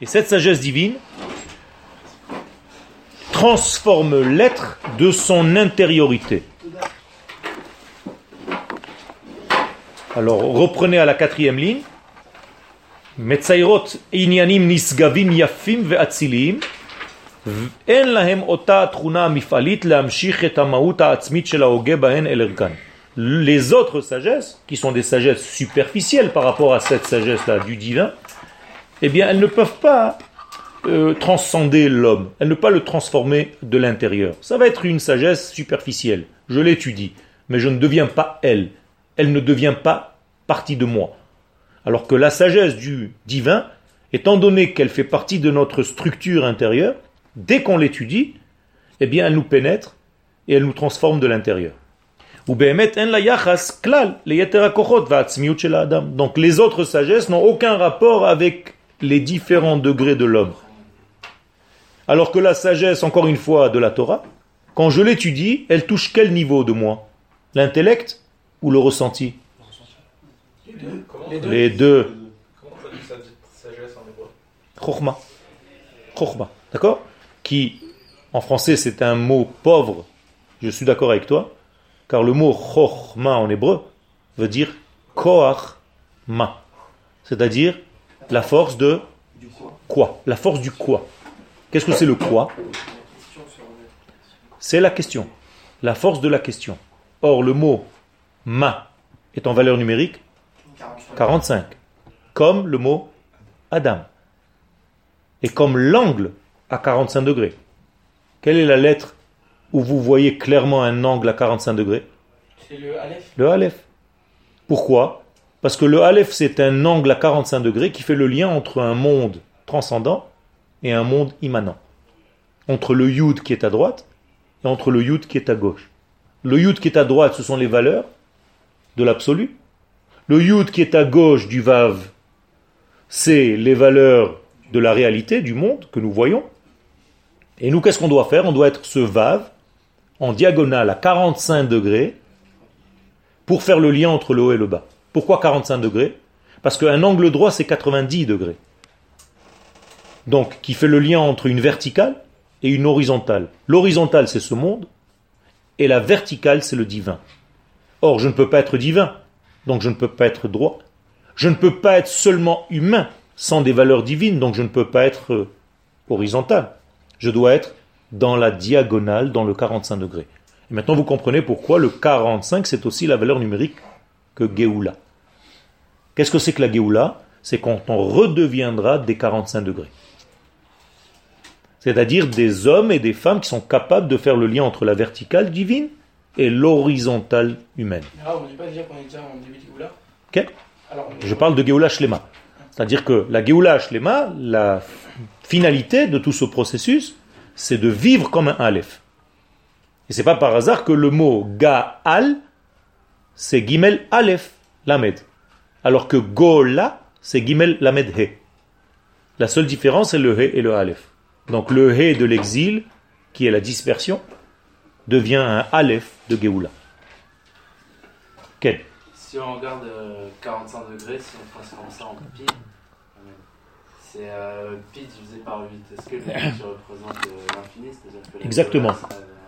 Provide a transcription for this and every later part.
Et cette sagesse divine transforme l'être de son intériorité. Alors reprenez à la quatrième ligne. Metzairot inyanim nisgavim yafim ve'atzilim אין להם אותה התכונה המפעלית להמשיך את המהות העצמית של ההוגה בהן אל ערכן. Les autres sagesses, qui sont des sagesses superficielles par rapport à cette sagesse-là du divin, eh bien, elles ne peuvent pas euh, transcender l'homme, elles ne peuvent pas le transformer de l'intérieur. Ça va être une sagesse superficielle. Je l'étudie, mais je ne deviens pas elle. Elle ne devient pas partie de moi. Alors que la sagesse du divin, étant donné qu'elle fait partie de notre structure intérieure, dès qu'on l'étudie, eh bien, elle nous pénètre et elle nous transforme de l'intérieur. Donc les autres sagesses n'ont aucun rapport avec les différents degrés de l'homme. Alors que la sagesse, encore une fois, de la Torah, quand je l'étudie, elle touche quel niveau de moi? L'intellect ou le ressenti? Les deux. Comment on dit sagesse en hébreu? Chokhmah. Chokhmah. D'accord? Qui, en français, c'est un mot pauvre. Je suis d'accord avec toi. Car le mot chokhmah en hébreu veut dire koach ma. C'est-à-dire la force de quoi La force du quoi? Qu'est-ce que c'est le quoi? C'est la question. La force de la question. Or, le mot ma est en valeur numérique 45. Comme le mot Adam. Et comme l'angle à 45 degrés. Quelle est la lettre où vous voyez clairement un angle à 45 degrés? C'est le Aleph. Le Aleph. Pourquoi? Parce que le Aleph, c'est un angle à 45 degrés qui fait le lien entre un monde transcendant et un monde immanent. Entre le Yud qui est à droite et entre le Yud qui est à gauche. Le Yud qui est à droite, ce sont les valeurs de l'absolu. Le Yud qui est à gauche du Vav, c'est les valeurs de la réalité, du monde que nous voyons. Et nous, qu'est-ce qu'on doit faire? On doit être ce Vav en diagonale à 45 degrés pour faire le lien entre le haut et le bas. Pourquoi 45 degrés? Parce qu'un angle droit, c'est 90 degrés. Donc, qui fait le lien entre une verticale et une horizontale. L'horizontale, c'est ce monde, et la verticale, c'est le divin. Or, je ne peux pas être divin, donc je ne peux pas être droit. Je ne peux pas être seulement humain sans des valeurs divines, donc je ne peux pas être euh, horizontal. Je dois être dans la diagonale, dans le 45 degrés. Et maintenant, vous comprenez pourquoi le 45, c'est aussi la valeur numérique que Géoula. Qu'est-ce que c'est que la Géoula? C'est quand on redeviendra des 45 degrés. C'est-à-dire des hommes et des femmes qui sont capables de faire le lien entre la verticale divine et l'horizontale humaine. Ah, on ne dit pas déjà qu'on est déjà en début de Géoula? Ok Je parle de Géoula Shlema. C'est-à-dire que la Géoula Shlema, la finalité de tout ce processus, c'est de vivre comme un Aleph. Et c'est pas par hasard que le mot Gaal, c'est Gimel Aleph, Lamed. Alors que Gola, c'est Gimel Lamed He. La seule différence, c'est le He et le Aleph. Donc le He de l'exil, qui est la dispersion, devient un Aleph de Géoula. Quel? Si on regarde 45 euh, degrés, si on transforme ça en pi, c'est euh, pi divisé par 8. Est-ce que le pi représente euh, l'infini Exactement.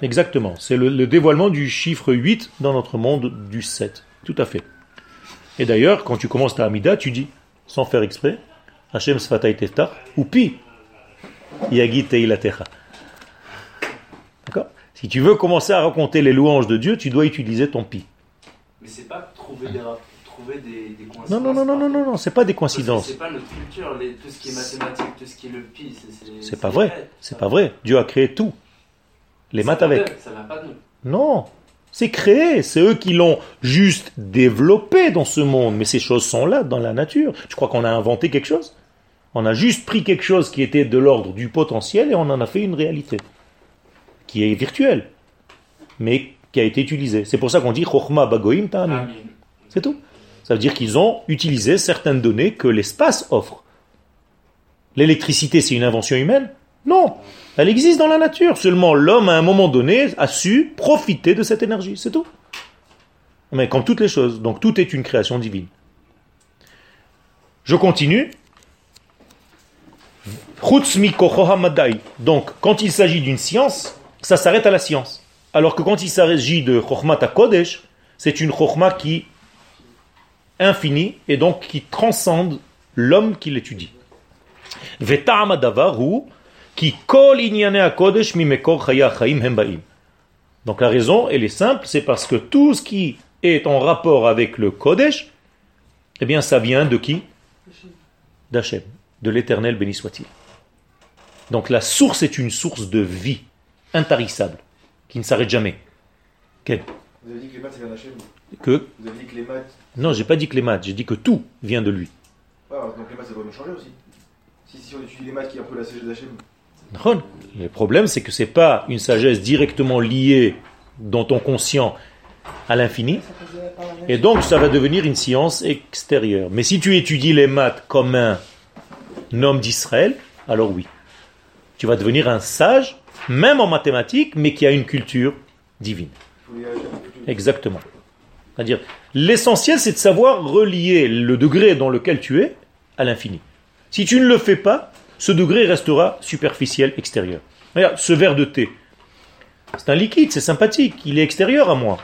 Exactement. C'est le, le, dévoilement du chiffre 8 dans notre monde du 7. Tout à fait. Et d'ailleurs, quand tu commences ta Amida, tu dis, sans faire exprès, Hashem Sfatay Teftar, ou pi, Yagi Teilatecha. D'accord? Si tu veux commencer à raconter les louanges de Dieu, tu dois utiliser ton pi. Mais c'est pas trouver des trouver des, des, coïncidences. Non, non, non, non, non, non, non, c'est pas des coïncidences. C'est pas notre culture, les, tout ce qui est mathématique, tout ce qui est le pi. C'est pas vrai, c'est pas vrai. Dieu a créé tout. Les maths avec. Ça va pas de nous. Non, c'est créé, c'est eux qui l'ont juste développé dans ce monde, mais ces choses sont là dans la nature. Tu crois qu'on a inventé quelque chose? On a juste pris quelque chose qui était de l'ordre du potentiel et on en a fait une réalité, qui est virtuelle, mais qui a été utilisée. C'est pour ça qu'on dit Bagoim. C'est tout. Ça veut dire qu'ils ont utilisé certaines données que l'espace offre. L'électricité, c'est une invention humaine? Non, elle existe dans la nature. Seulement l'homme, à un moment donné, a su profiter de cette énergie. C'est tout. Mais comme toutes les choses. Donc tout est une création divine. Je continue. Donc, quand il s'agit d'une science, ça s'arrête à la science. Alors que quand il s'agit de Chokhmat Kodesh, c'est une Chokhma qui infinie et donc qui transcende l'homme qui l'étudie. Donc la raison, elle est simple, c'est parce que tout ce qui est en rapport avec le Kodesh, eh bien ça vient de qui? D'Hachem, de l'éternel béni soit-il. Donc la source est une source de vie intarissable, qui ne s'arrête jamais. Quel Vous avez dit que les maths, ça vient d'Hachem Que Vous avez dit que les maths. Non, j'ai pas dit que les maths, j'ai dit que tout vient de lui. Ah, donc les maths, ça doit nous changer aussi. Si, si on étudie les maths qui est un peu la sagesse d'Hachem. Non. Le problème, c'est que c'est pas une sagesse directement liée dans ton conscient à l'infini, et donc ça va devenir une science extérieure. Mais si tu étudies les maths comme un homme d'Israël, alors oui. Tu vas devenir un sage, même en mathématiques, mais qui a une culture divine. Exactement. C'est-à-dire, l'essentiel, c'est de savoir relier le degré dans lequel tu es à l'infini. Si tu ne le fais pas, ce degré restera superficiel, extérieur. Regarde, ce verre de thé, c'est un liquide, c'est sympathique, il est extérieur à moi.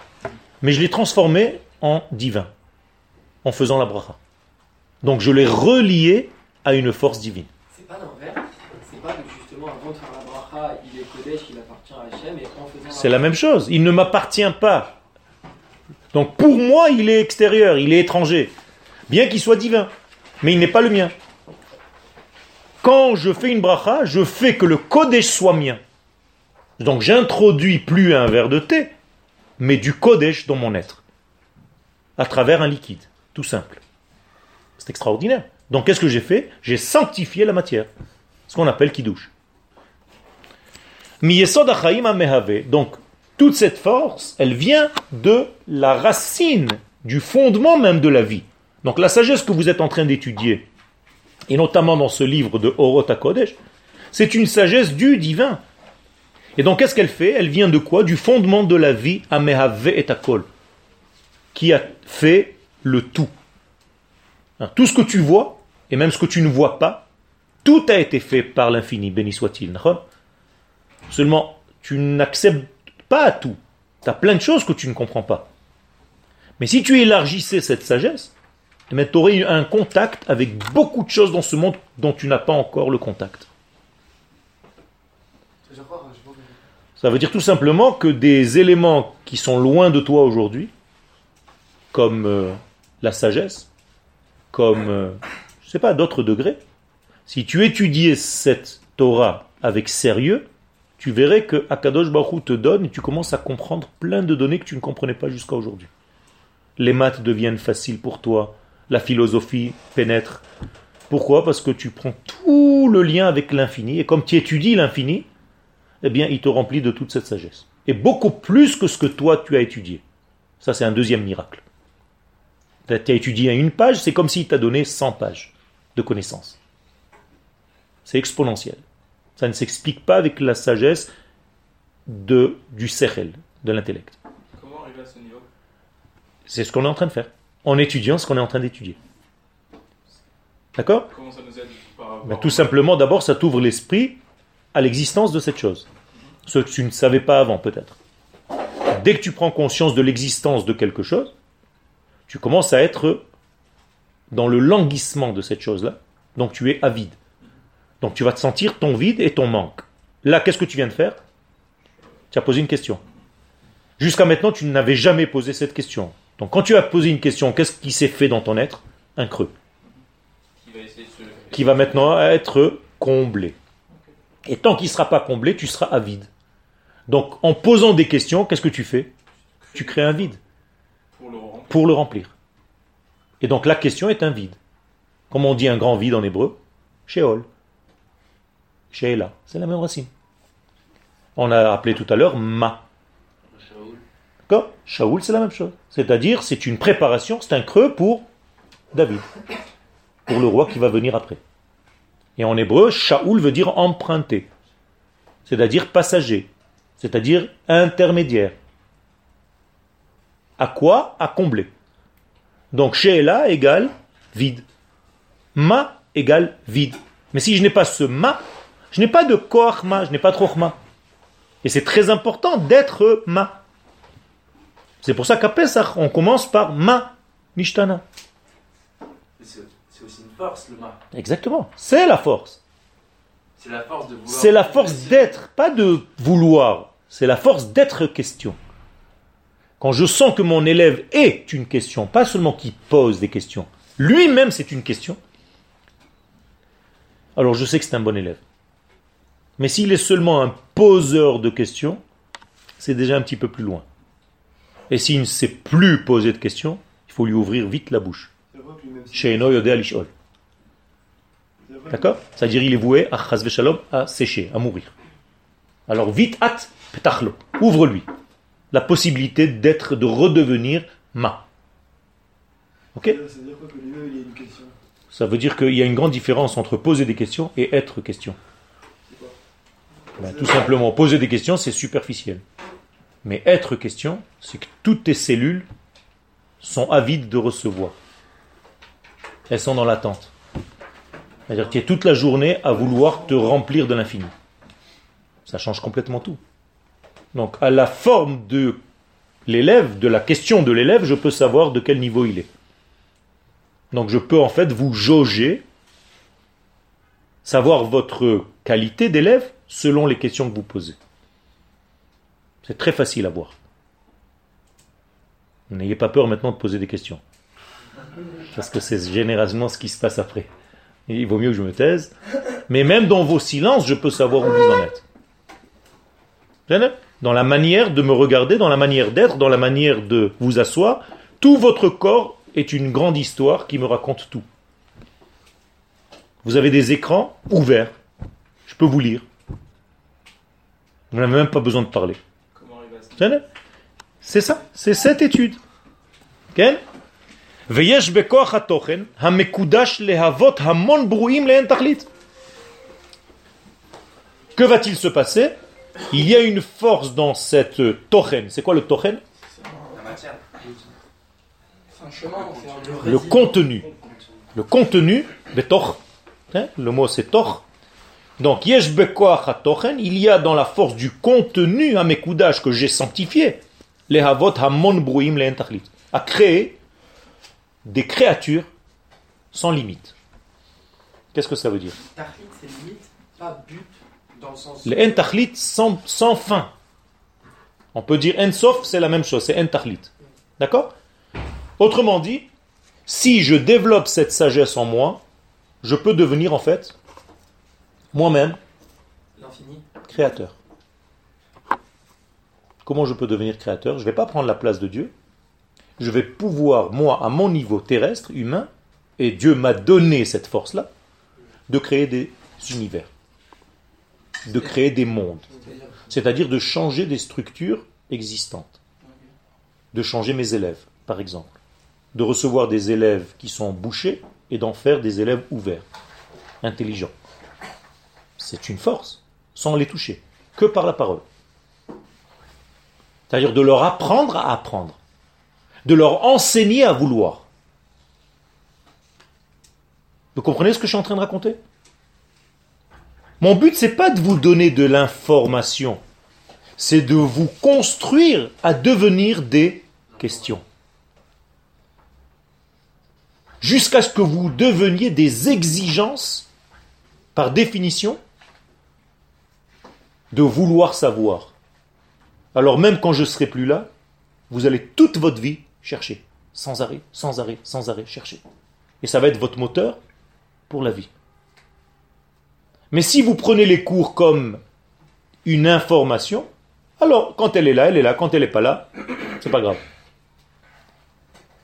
Mais je l'ai transformé en divin, en faisant la bracha. Donc je l'ai relié à une force divine. C'est pas l'inverse. C'est pas que justement avant de faire la bracha, il est Kodesh, il appartient à Hachem, et en faisant C'est la même chose. Il ne m'appartient pas. Donc pour moi, il est extérieur, il est étranger. Bien qu'il soit divin. Mais il n'est pas le mien. Quand je fais une bracha, je fais que le Kodesh soit mien. Donc j'introduis plus un verre de thé, mais du Kodesh dans mon être. À travers un liquide. Tout simple. C'est extraordinaire. Donc qu'est-ce que j'ai fait? J'ai sanctifié la matière. Ce qu'on appelle amehave. Donc, toute cette force, elle vient de la racine, du fondement même de la vie. Donc, la sagesse que vous êtes en train d'étudier, et notamment dans ce livre de Orot HaKodesh, c'est une sagesse du divin. Et donc, qu'est-ce qu'elle fait? Elle vient de quoi? Du fondement de la vie, amehave et akol, qui a fait le tout. Hein, Tout ce que tu vois, et même ce que tu ne vois pas, tout a été fait par l'infini, béni soit-il. Seulement, tu n'acceptes pas tout. Tu as plein de choses que tu ne comprends pas. Mais si tu élargissais cette sagesse, tu aurais eu un contact avec beaucoup de choses dans ce monde dont tu n'as pas encore le contact. Ça veut dire tout simplement que des éléments qui sont loin de toi aujourd'hui, comme euh, la sagesse, comme, euh, je sais pas, d'autres degrés, si tu étudiais cette Torah avec sérieux, tu verrais que Akadosh Baruch te donne et tu commences à comprendre plein de données que tu ne comprenais pas jusqu'à aujourd'hui. Les maths deviennent faciles pour toi, la philosophie pénètre. Pourquoi? Parce que tu prends tout le lien avec l'infini et comme tu étudies l'infini, eh bien, il te remplit de toute cette sagesse. Et beaucoup plus que ce que toi tu as étudié. Ça, c'est un deuxième miracle. Tu as étudié une page, c'est comme s'il t'a donné 100 pages de connaissances. C'est exponentiel. Ça ne s'explique pas avec la sagesse de, du sechel, de l'intellect. Comment arriver à ce niveau? C'est ce qu'on est en train de faire. En étudiant ce qu'on est en train d'étudier. D'accord? Comment ça nous aide par rapport Ben, Tout simplement, d'abord, ça t'ouvre l'esprit à l'existence de cette chose. Ce que tu ne savais pas avant, peut-être. Dès que tu prends conscience de l'existence de quelque chose, tu commences à être dans le languissement de cette chose-là. Donc tu es avide. Donc tu vas te sentir ton vide et ton manque. Là, qu'est-ce que tu viens de faire? Tu as posé une question. Jusqu'à maintenant, tu n'avais jamais posé cette question. Donc quand tu as posé une question, qu'est-ce qui s'est fait dans ton être? Un creux Qui va essayer de se... qui va maintenant être comblé. Et tant qu'il ne sera pas comblé, tu seras avide. Donc en posant des questions, qu'est-ce que tu fais? Tu crées un vide Pour le pour le remplir. Et donc la question est un vide. Comme on dit un grand vide en hébreu, Sheol. Sheela, c'est la même racine. On a appelé tout à l'heure Ma. D'accord? Shaoul, c'est la même chose. C'est-à-dire, c'est une préparation, c'est un creux pour David, pour le roi qui va venir après. Et en hébreu, Shaoul veut dire emprunter, c'est-à-dire passager, c'est-à-dire intermédiaire. À quoi? À combler. Donc Sheela égale vide. Ma égale vide. Mais si je n'ai pas ce ma, je n'ai pas de koach ma, je n'ai pas de chokhma. Et c'est très important d'être ma. C'est pour ça qu'à Pesach, on commence par ma nishtana. C'est aussi une force, le ma. Exactement. C'est la force. C'est la force de vouloir. C'est la force d'être, pas de vouloir. C'est la force d'être question. Quand je sens que mon élève est une question, pas seulement qu'il pose des questions, lui-même c'est une question, alors je sais que c'est un bon élève. Mais s'il est seulement un poseur de questions, c'est déjà un petit peu plus loin. Et s'il ne sait plus poser de questions, il faut lui ouvrir vite la bouche. D'accord? C'est-à-dire il est voué à shalom à sécher, à mourir. Alors vite, hâte, petachlo, ouvre-lui la possibilité d'être, de redevenir ma. Ok? Ça veut dire qu'il y a une grande différence entre poser des questions et être question. Tout simplement, poser des questions, c'est superficiel. Mais être question, c'est que toutes tes cellules sont avides de recevoir. Elles sont dans l'attente. C'est-à-dire que tu es toute la journée à vouloir te remplir de l'infini. Ça change complètement tout. Donc, à la forme de l'élève, de la question de l'élève, je peux savoir de quel niveau il est. Donc, je peux en fait vous jauger, savoir votre qualité d'élève selon les questions que vous posez. C'est très facile à voir. N'ayez pas peur maintenant de poser des questions. Parce que c'est généralement ce qui se passe après. Il vaut mieux que je me taise. Mais même dans vos silences, je peux savoir où vous en êtes. Dans la manière de me regarder, dans la manière d'être, dans la manière de vous asseoir, tout votre corps est une grande histoire qui me raconte tout. Vous avez des écrans ouverts. Je peux vous lire. On n'avait même pas besoin de parler. C'est ça, c'est cette étude. Que va-t-il se passer? Il y a une force dans cette tochen. C'est quoi le tochen? Le contenu. Le contenu, le contenu, hein? le mot c'est toch, donc, yesh il y a dans la force du contenu à mes coudages que j'ai sanctifié, les havot hamon brouim le à créer des créatures sans limite. Qu'est-ce que ça veut dire? Tachlit, c'est limite, pas but, dans le sens. Le en tachlit sans, sans fin. On peut dire en sof, c'est la même chose, c'est en tachlit. D'accord? Autrement dit, si je développe cette sagesse en moi, je peux devenir en fait moi-même créateur. Comment je peux devenir créateur? Je ne vais pas prendre la place de Dieu. Je vais pouvoir, moi, à mon niveau terrestre, humain, et Dieu m'a donné cette force-là, de créer des univers, de créer des mondes, c'est-à-dire de changer des structures existantes, de changer mes élèves, par exemple, de recevoir des élèves qui sont bouchés et d'en faire des élèves ouverts, intelligents. C'est une force, sans les toucher, que par la parole. C'est-à-dire de leur apprendre à apprendre, de leur enseigner à vouloir. Vous comprenez ce que je suis en train de raconter? Mon but, c'est pas de vous donner de l'information, c'est de vous construire à devenir des questions. Jusqu'à ce que vous deveniez des exigences, par définition, de vouloir savoir. Alors même quand je serai plus là, vous allez toute votre vie chercher, sans arrêt, sans arrêt, sans arrêt, chercher. Et ça va être votre moteur pour la vie. Mais si vous prenez les cours comme une information, alors quand elle est là, elle est là, quand elle n'est pas là, c'est pas grave.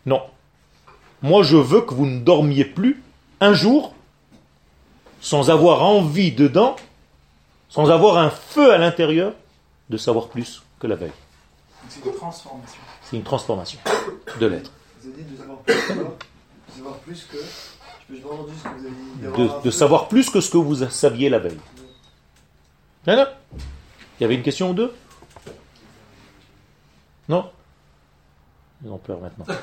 Non. Moi, je veux que vous ne dormiez plus un jour sans avoir envie dedans, sans avoir un feu à l'intérieur de savoir plus que la veille. C'est une transformation. C'est une transformation de l'être. Vous avez dit de savoir plus que de savoir plus que. Je peux- J'ai pas entendu ce que vous avez dit. d'avoir De, un de feu. savoir plus que ce que vous saviez la veille. Voilà. Il y avait une question ou deux? Non? Ils ont peur maintenant.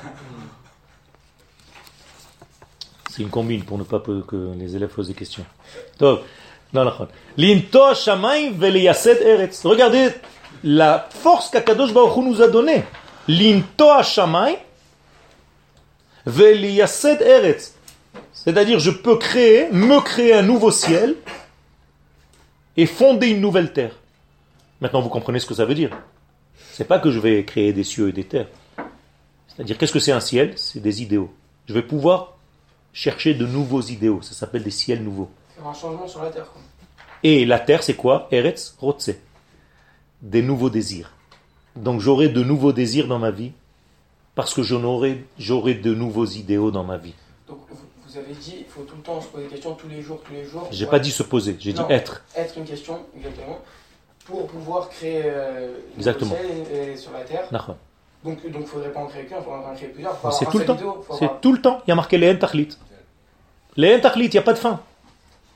C'est une combine pour ne pas que les élèves posent des questions. Donc, non, non. Eretz. Regardez la force qu'Akadosh Baruch Hu nous a donnée. Linto shamayim veliyased eretz. C'est-à-dire, je peux créer, me créer un nouveau ciel et fonder une nouvelle terre. Maintenant, vous comprenez ce que ça veut dire. C'est pas que je vais créer des cieux et des terres. C'est-à-dire, qu'est-ce que c'est un ciel? C'est des idéaux. Je vais pouvoir chercher de nouveaux idéaux. Ça s'appelle des ciels nouveaux. Un changement sur la terre. Quoi. Et la terre, c'est quoi? Eretz Rotze. Des nouveaux désirs. Donc j'aurai de nouveaux désirs dans ma vie parce que j'aurai de nouveaux idéaux dans ma vie. Donc vous, avez dit, il faut tout le temps se poser des questions, tous les jours, tous les jours. J'ai pas dit se poser, j'ai dit être. Être une question, exactement, pour pouvoir créer euh, le Exactement. ciel et, et sur la terre. Donc il ne faudrait pas en créer qu'un, il faudrait en créer plusieurs. Avoir C'est tout le temps. C'est tout le temps. Il y a marqué les tachlit. Les tachlit, il n'y a pas de fin.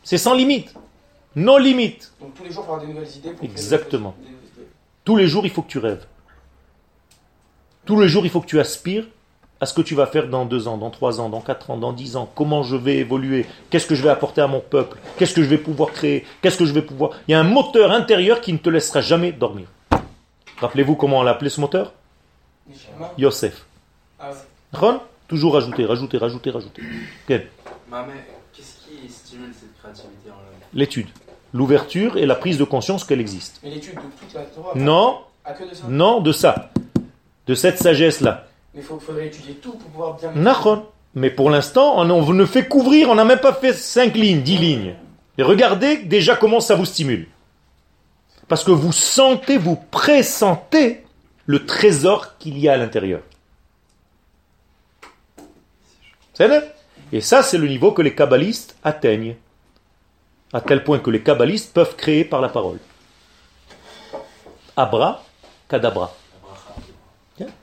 C'est sans limite. Non limite. Donc tous les jours, il faut avoir des nouvelles idées. Pour des- Exactement. des- des- Tous les jours, il faut que tu rêves. Tous les jours, il faut que tu aspires à ce que tu vas faire dans deux ans, dans trois ans, dans quatre ans, dans dix ans. Comment je vais évoluer? Qu'est-ce que je vais apporter à mon peuple? Qu'est-ce que je vais pouvoir créer? Qu'est-ce que je vais pouvoir? Il y a un moteur intérieur qui ne te laissera jamais dormir. Rappelez-vous comment on l'a appelé ce moteur? Yosef. Ah ouais. Ron? Toujours rajouter, rajouter, rajouter, rajouter. Ok. Maman, qu'est-ce qui stimule cette créativité en l'homme L'étude. L'ouverture et la prise de conscience qu'elle existe. Mais l'étude de toute la Torah. Non, À que de ça. non de ça. De cette sagesse-là. Mais il faudrait étudier tout pour pouvoir bien. Mais pour l'instant, on, on ne fait qu'ouvrir, on n'a même pas fait 5 lignes, 10 lignes. Et regardez déjà comment ça vous stimule. Parce que vous sentez, vous pressentez le trésor qu'il y a à l'intérieur. C'est Et ça, c'est le niveau que les kabbalistes atteignent. À tel point que les kabbalistes peuvent créer par la parole. Abra, kadabra.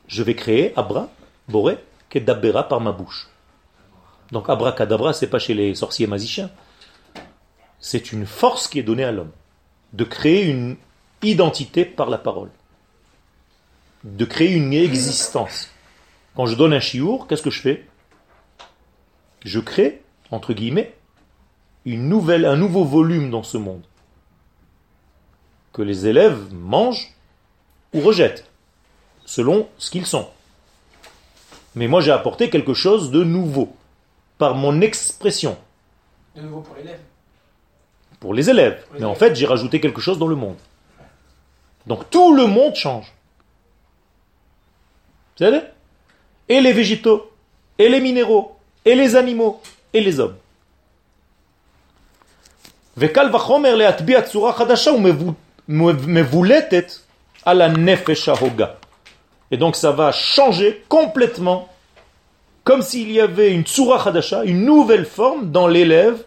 Je vais créer Abra, Boré, Kedabera par ma bouche. Donc abracadabra, c'est pas chez les sorciers magiciens. C'est une force qui est donnée à l'homme. De créer une identité par la parole. De créer une existence. Quand je donne un chiour, qu'est-ce que je fais? Je crée, entre guillemets, une nouvelle, un nouveau volume dans ce monde. Que les élèves mangent ou rejettent, selon ce qu'ils sont. Mais moi j'ai apporté quelque chose de nouveau, par mon expression, De nouveau pour l'élève. pour les élèves. Mais en fait j'ai rajouté quelque chose dans le monde. Donc tout le monde change. Vous savez? Et les végétaux, et les minéraux, et les animaux, et les hommes. וקל וחומר להטביע צורה חדשה ומבולטת על הנפש ההוגה. Et donc ça va changer complètement, comme s'il y avait une tsura hadasha, une nouvelle forme dans l'élève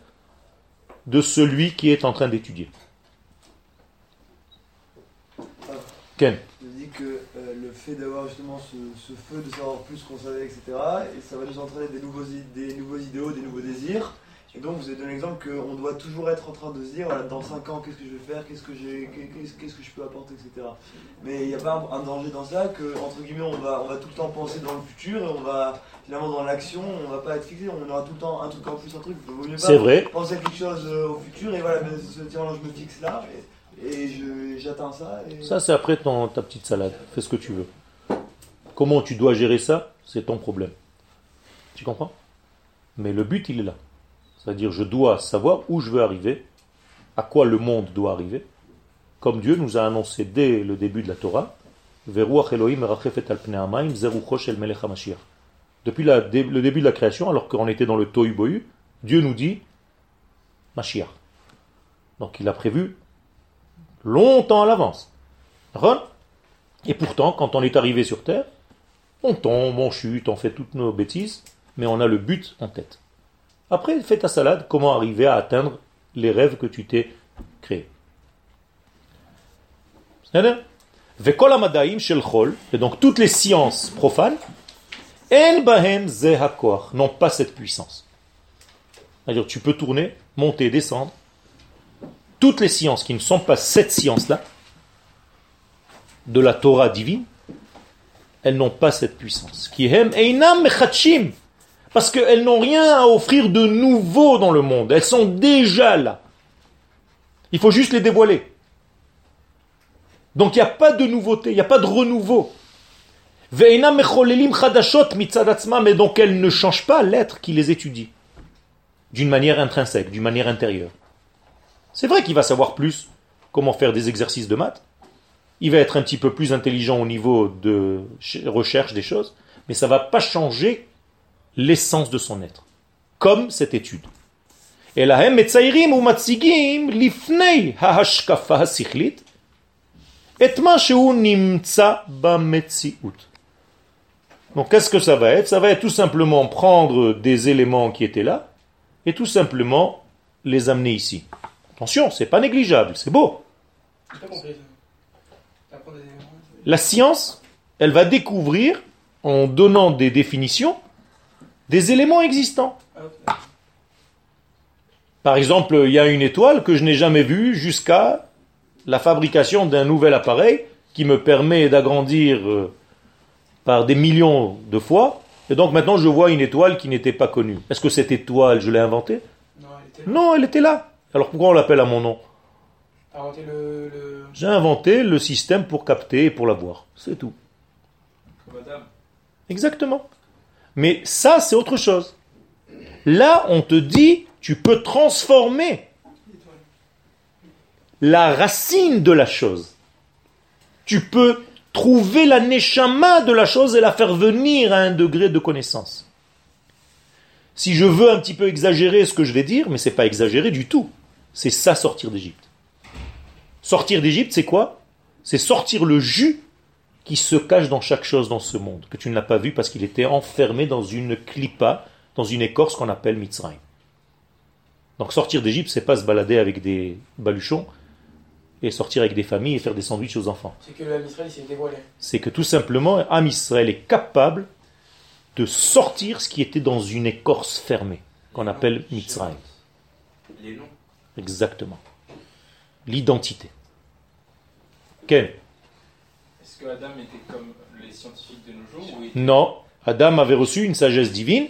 de celui qui est en train d'étudier. Ken, Je dis que euh, le fait d'avoir justement ce, ce feu de savoir plus qu'on savait, etc., et ça va nous entraîner des nouveaux, i- des nouveaux idéaux, des nouveaux désirs. Et donc, vous avez donné l'exemple qu'on doit toujours être en train de se dire, voilà, dans 5 ans, qu'est-ce que je vais faire, qu'est-ce que, j'ai, qu'est-ce, qu'est-ce que je peux apporter, etc. Mais il n'y a pas un, danger dans ça que, entre guillemets, on va, on va tout le temps penser dans le futur et on va, finalement, dans l'action, on va pas être fixé, on aura tout le temps un truc en plus, un truc. Il vaut mieux pas c'est vrai, penser à quelque chose euh, au futur et voilà, mais se dire, je me fixe là et, et je, j'atteins ça. Et... ça c'est après ton, ta petite salade, fais ce que tu veux. Comment tu dois gérer ça, c'est ton problème. Tu comprends? Mais le but il est là. C'est-à-dire je dois savoir où je veux arriver, à quoi le monde doit arriver, comme Dieu nous a annoncé dès le début de la Torah. Depuis le début de la création, alors qu'on était dans le Tohu Bohu, Dieu nous dit Mashiach. Donc il a prévu longtemps à l'avance. Et pourtant, quand on est arrivé sur Terre, on tombe, on chute, on fait toutes nos bêtises, mais on a le but en tête. Après, fais ta salade, comment arriver à atteindre les rêves que tu t'es créés. Et donc toutes les sciences profanes n'ont pas cette puissance. C'est-à-dire tu peux tourner, monter, descendre. Toutes les sciences qui ne sont pas cette science-là, de la Torah divine, elles n'ont pas cette puissance. Qui parce qu'elles n'ont rien à offrir de nouveau dans le monde. Elles sont déjà là. Il faut juste les dévoiler. Donc il n'y a pas de nouveauté, il n'y a pas de renouveau. Et donc elles ne changent pas l'être qui les étudie. D'une manière intrinsèque, d'une manière intérieure. C'est vrai qu'il va savoir plus comment faire des exercices de maths. Il va être un petit peu plus intelligent au niveau de ch- recherche des choses, mais ça ne va pas changer l'essence de son être, comme cette étude. Donc qu'est-ce que ça va être? Ça va être tout simplement prendre des éléments qui étaient là et tout simplement les amener ici. Attention, c'est pas négligeable, c'est beau. La science, elle va découvrir en donnant des définitions des éléments existants. Par exemple, il y a une étoile que je n'ai jamais vue jusqu'à la fabrication d'un nouvel appareil qui me permet d'agrandir euh, par des millions de fois. Et donc maintenant, je vois une étoile qui n'était pas connue. Est-ce que cette étoile, je l'ai inventée? Non, elle était. Non, elle était là. Alors pourquoi on l'appelle à mon nom? Le. le... J'ai inventé le système pour capter et pour la voir. C'est tout. Exactement. Mais ça, c'est autre chose. Là, on te dit, tu peux transformer la racine de la chose. Tu peux trouver la neshama de la chose et la faire venir à un degré de connaissance. Si je veux un petit peu exagérer ce que je vais dire, mais c'est pas exagéré du tout. C'est ça sortir d'Égypte. Sortir d'Égypte, c'est quoi? C'est sortir le jus qui se cache dans chaque chose dans ce monde, que tu ne l'as pas vu parce qu'il était enfermé dans une clipa, dans une écorce qu'on appelle Mitzrayim. Donc sortir d'Égypte, c'est pas se balader avec des baluchons et sortir avec des familles et faire des sandwichs aux enfants. C'est que l'âme Israël s'est dévoilé. C'est que tout simplement, Am Israël est capable de sortir ce qui était dans une écorce fermée, qu'on appelle Mitzrayim. Les noms. Exactement. L'identité. Ken Est-ce que Adam était comme les scientifiques de nos jours était- Non, Adam avait reçu une sagesse divine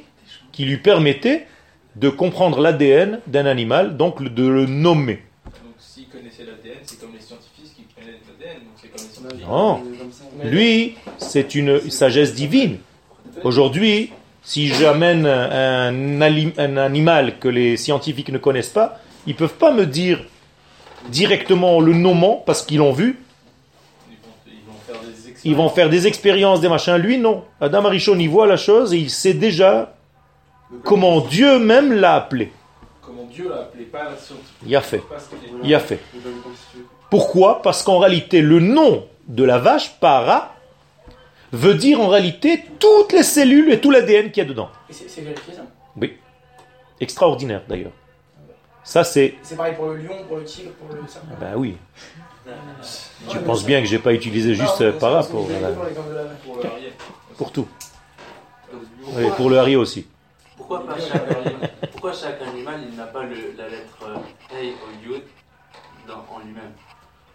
qui lui permettait de comprendre l'ADN d'un animal, donc de le nommer. Donc s'il connaissait l'ADN, c'est comme les scientifiques qui connaissent l'ADN, donc c'est comme les scientifiques. Non. Lui, c'est une sagesse divine. Aujourd'hui, si j'amène un, un animal que les scientifiques ne connaissent pas, ils ne peuvent pas me dire directement le nommant parce qu'ils l'ont vu. Ils vont, ils vont faire des expériences. Ils vont faire des expériences, des machins. Lui, non. Adam Arishon, il voit la chose et il sait déjà comment Dieu même l'a appelé. Comment Dieu l'a appelé, pas la. Il a fait. Il a fait. Pourquoi? Parce qu'en réalité, le nom de la vache, para, veut dire en réalité toutes les cellules et tout l'ADN qu'il y a dedans. C'est vérifié ça? Oui. Extraordinaire d'ailleurs. Ça c'est... C'est pareil pour le lion, pour le tigre, pour le serpent. Ben oui. Tu penses bien que j'ai pas utilisé juste Non, euh, para pour, la- pour tout. Pourquoi, Et pour le Harry aussi. pourquoi pas chaque animal, pourquoi chaque animal il n'a pas le- la lettre euh, Hey ou Yud dans- en lui-même?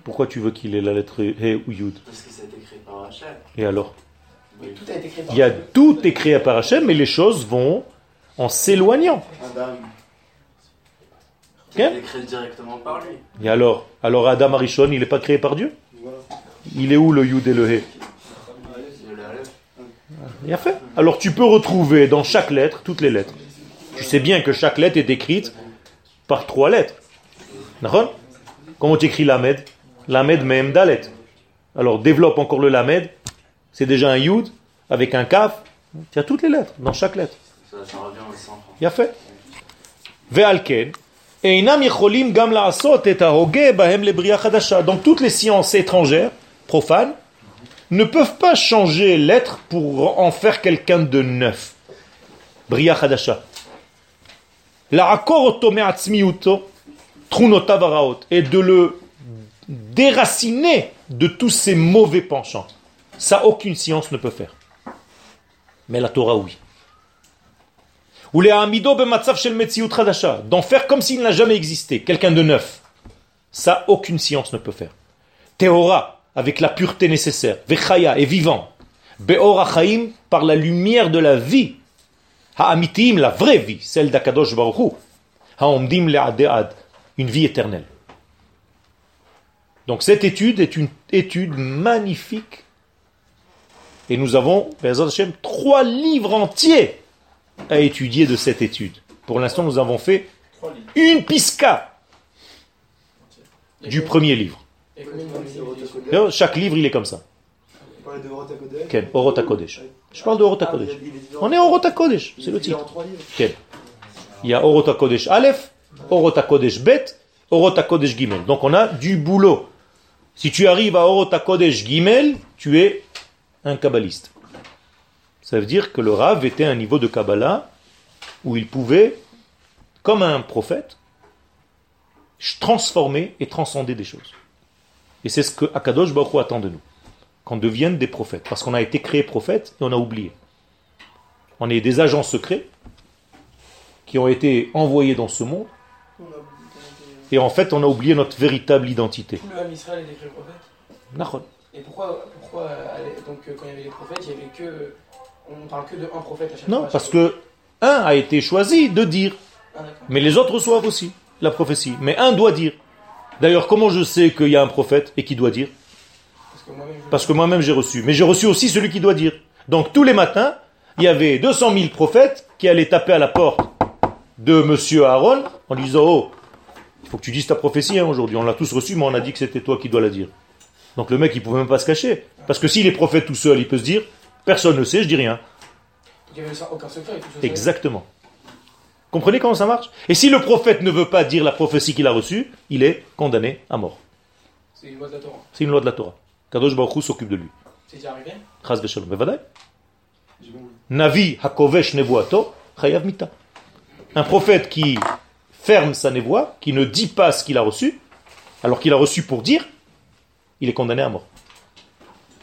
Pourquoi tu veux qu'il ait la lettre He ou Yud Parce que ça a été créé par Hachel. Et alors? Mais tout a été créé par Il y a tout est créé par Hachem, mais les choses vont en s'éloignant. Adam. Ok. été créé directement par lui. Et alors Alors Adam Arishon, il n'est pas créé par Dieu? Voilà. Il est où le Yud et le He? Il a fait. Alors tu peux retrouver dans chaque lettre toutes les lettres. Tu sais bien que chaque lettre est écrite par trois lettres. D'accord? Comment tu écris Lamed? Lamed Mem Dalet. Alors développe encore le Lamed. C'est déjà un Yud avec un Kaf. Tu as toutes les lettres dans chaque lettre. Ça, ça revient au centre. Il a fait. Ve'alken. Donc toutes les sciences étrangères, profanes, ne peuvent pas changer l'être pour en faire quelqu'un de neuf. Bria Khadasha. Et de le déraciner de tous ses mauvais penchants. Ça, aucune science ne peut faire. Mais la Torah, oui. Ou les amido b'matzav shel metziut chadasha, d'en faire comme s'il n'a jamais existé, quelqu'un de neuf. Ça, aucune science ne peut faire. Théora, avec la pureté nécessaire, vechaya, est vivant. Be'or chaim, par la lumière de la vie. Ha'amitim, la vraie vie, celle d'Akadosh Baruch Hu. Ha'omdim le'ade'ad, une vie éternelle. Donc cette étude est une étude magnifique. Et nous avons, Hashem, trois livres entiers à étudier de cette étude. Pour l'instant, nous avons fait une pisca du premier livre. Chaque livre, il est comme ça. Vous parlez de Orot HaKodesh Ken, Orot HaKodesh. Je parle de Orot HaKodesh. il est- il est divisé en- On est Orot HaKodesh, il est c'est le titre. Ken. Il y a Orot HaKodesh Aleph, Orot HaKodesh Bet, Orot HaKodesh Gimel. Donc on a du boulot. Si tu arrives à Orot HaKodesh Gimel, tu es un kabbaliste. Ça veut dire que le Rav était à un niveau de Kabbalah où il pouvait, comme un prophète, transformer et transcender des choses. Et c'est ce que Akadosh Baruch Hu attend de nous. Qu'on devienne des prophètes. Parce qu'on a été créé prophète et on a oublié. On est des agents secrets qui ont été envoyés dans ce monde et en fait on a oublié notre véritable identité. Le Israël est prophète? Et pourquoi, pourquoi donc, euh, quand il y avait les prophètes, il y avait que. On parle que de un prophète à chaque fois Non, parce que un a été choisi de dire. Ah, mais les autres reçoivent aussi la prophétie. Mais un doit dire. D'ailleurs, comment je sais qu'il y a un prophète et qui doit dire? Parce que moi-même, j'ai reçu. Mais j'ai reçu aussi celui qui doit dire. Donc tous les matins, il y avait 200 000 prophètes qui allaient taper à la porte de monsieur Aaron en lui disant Oh, il faut que tu dises ta prophétie hein, aujourd'hui. On l'a tous reçu, mais on a dit que c'était toi qui dois la dire. Donc le mec, il pouvait même pas se cacher. Parce que s'il est prophète tout seul, il peut se dire Personne ne sait, je dis rien. Il n'y avait aucun secret. Exactement. Comprenez comment ça marche? Et si le prophète ne veut pas dire la prophétie qu'il a reçue, il est condamné à mort. C'est une loi de la Torah. C'est une loi de la Torah. Kadosh Baruch s'occupe de lui. C'est déjà arrivé? Chaz v'shalom. Navi hakovesh nevoato chayav mita. Un prophète qui ferme sa névoie, qui ne dit pas ce qu'il a reçu, alors qu'il a reçu pour dire, il est condamné à mort.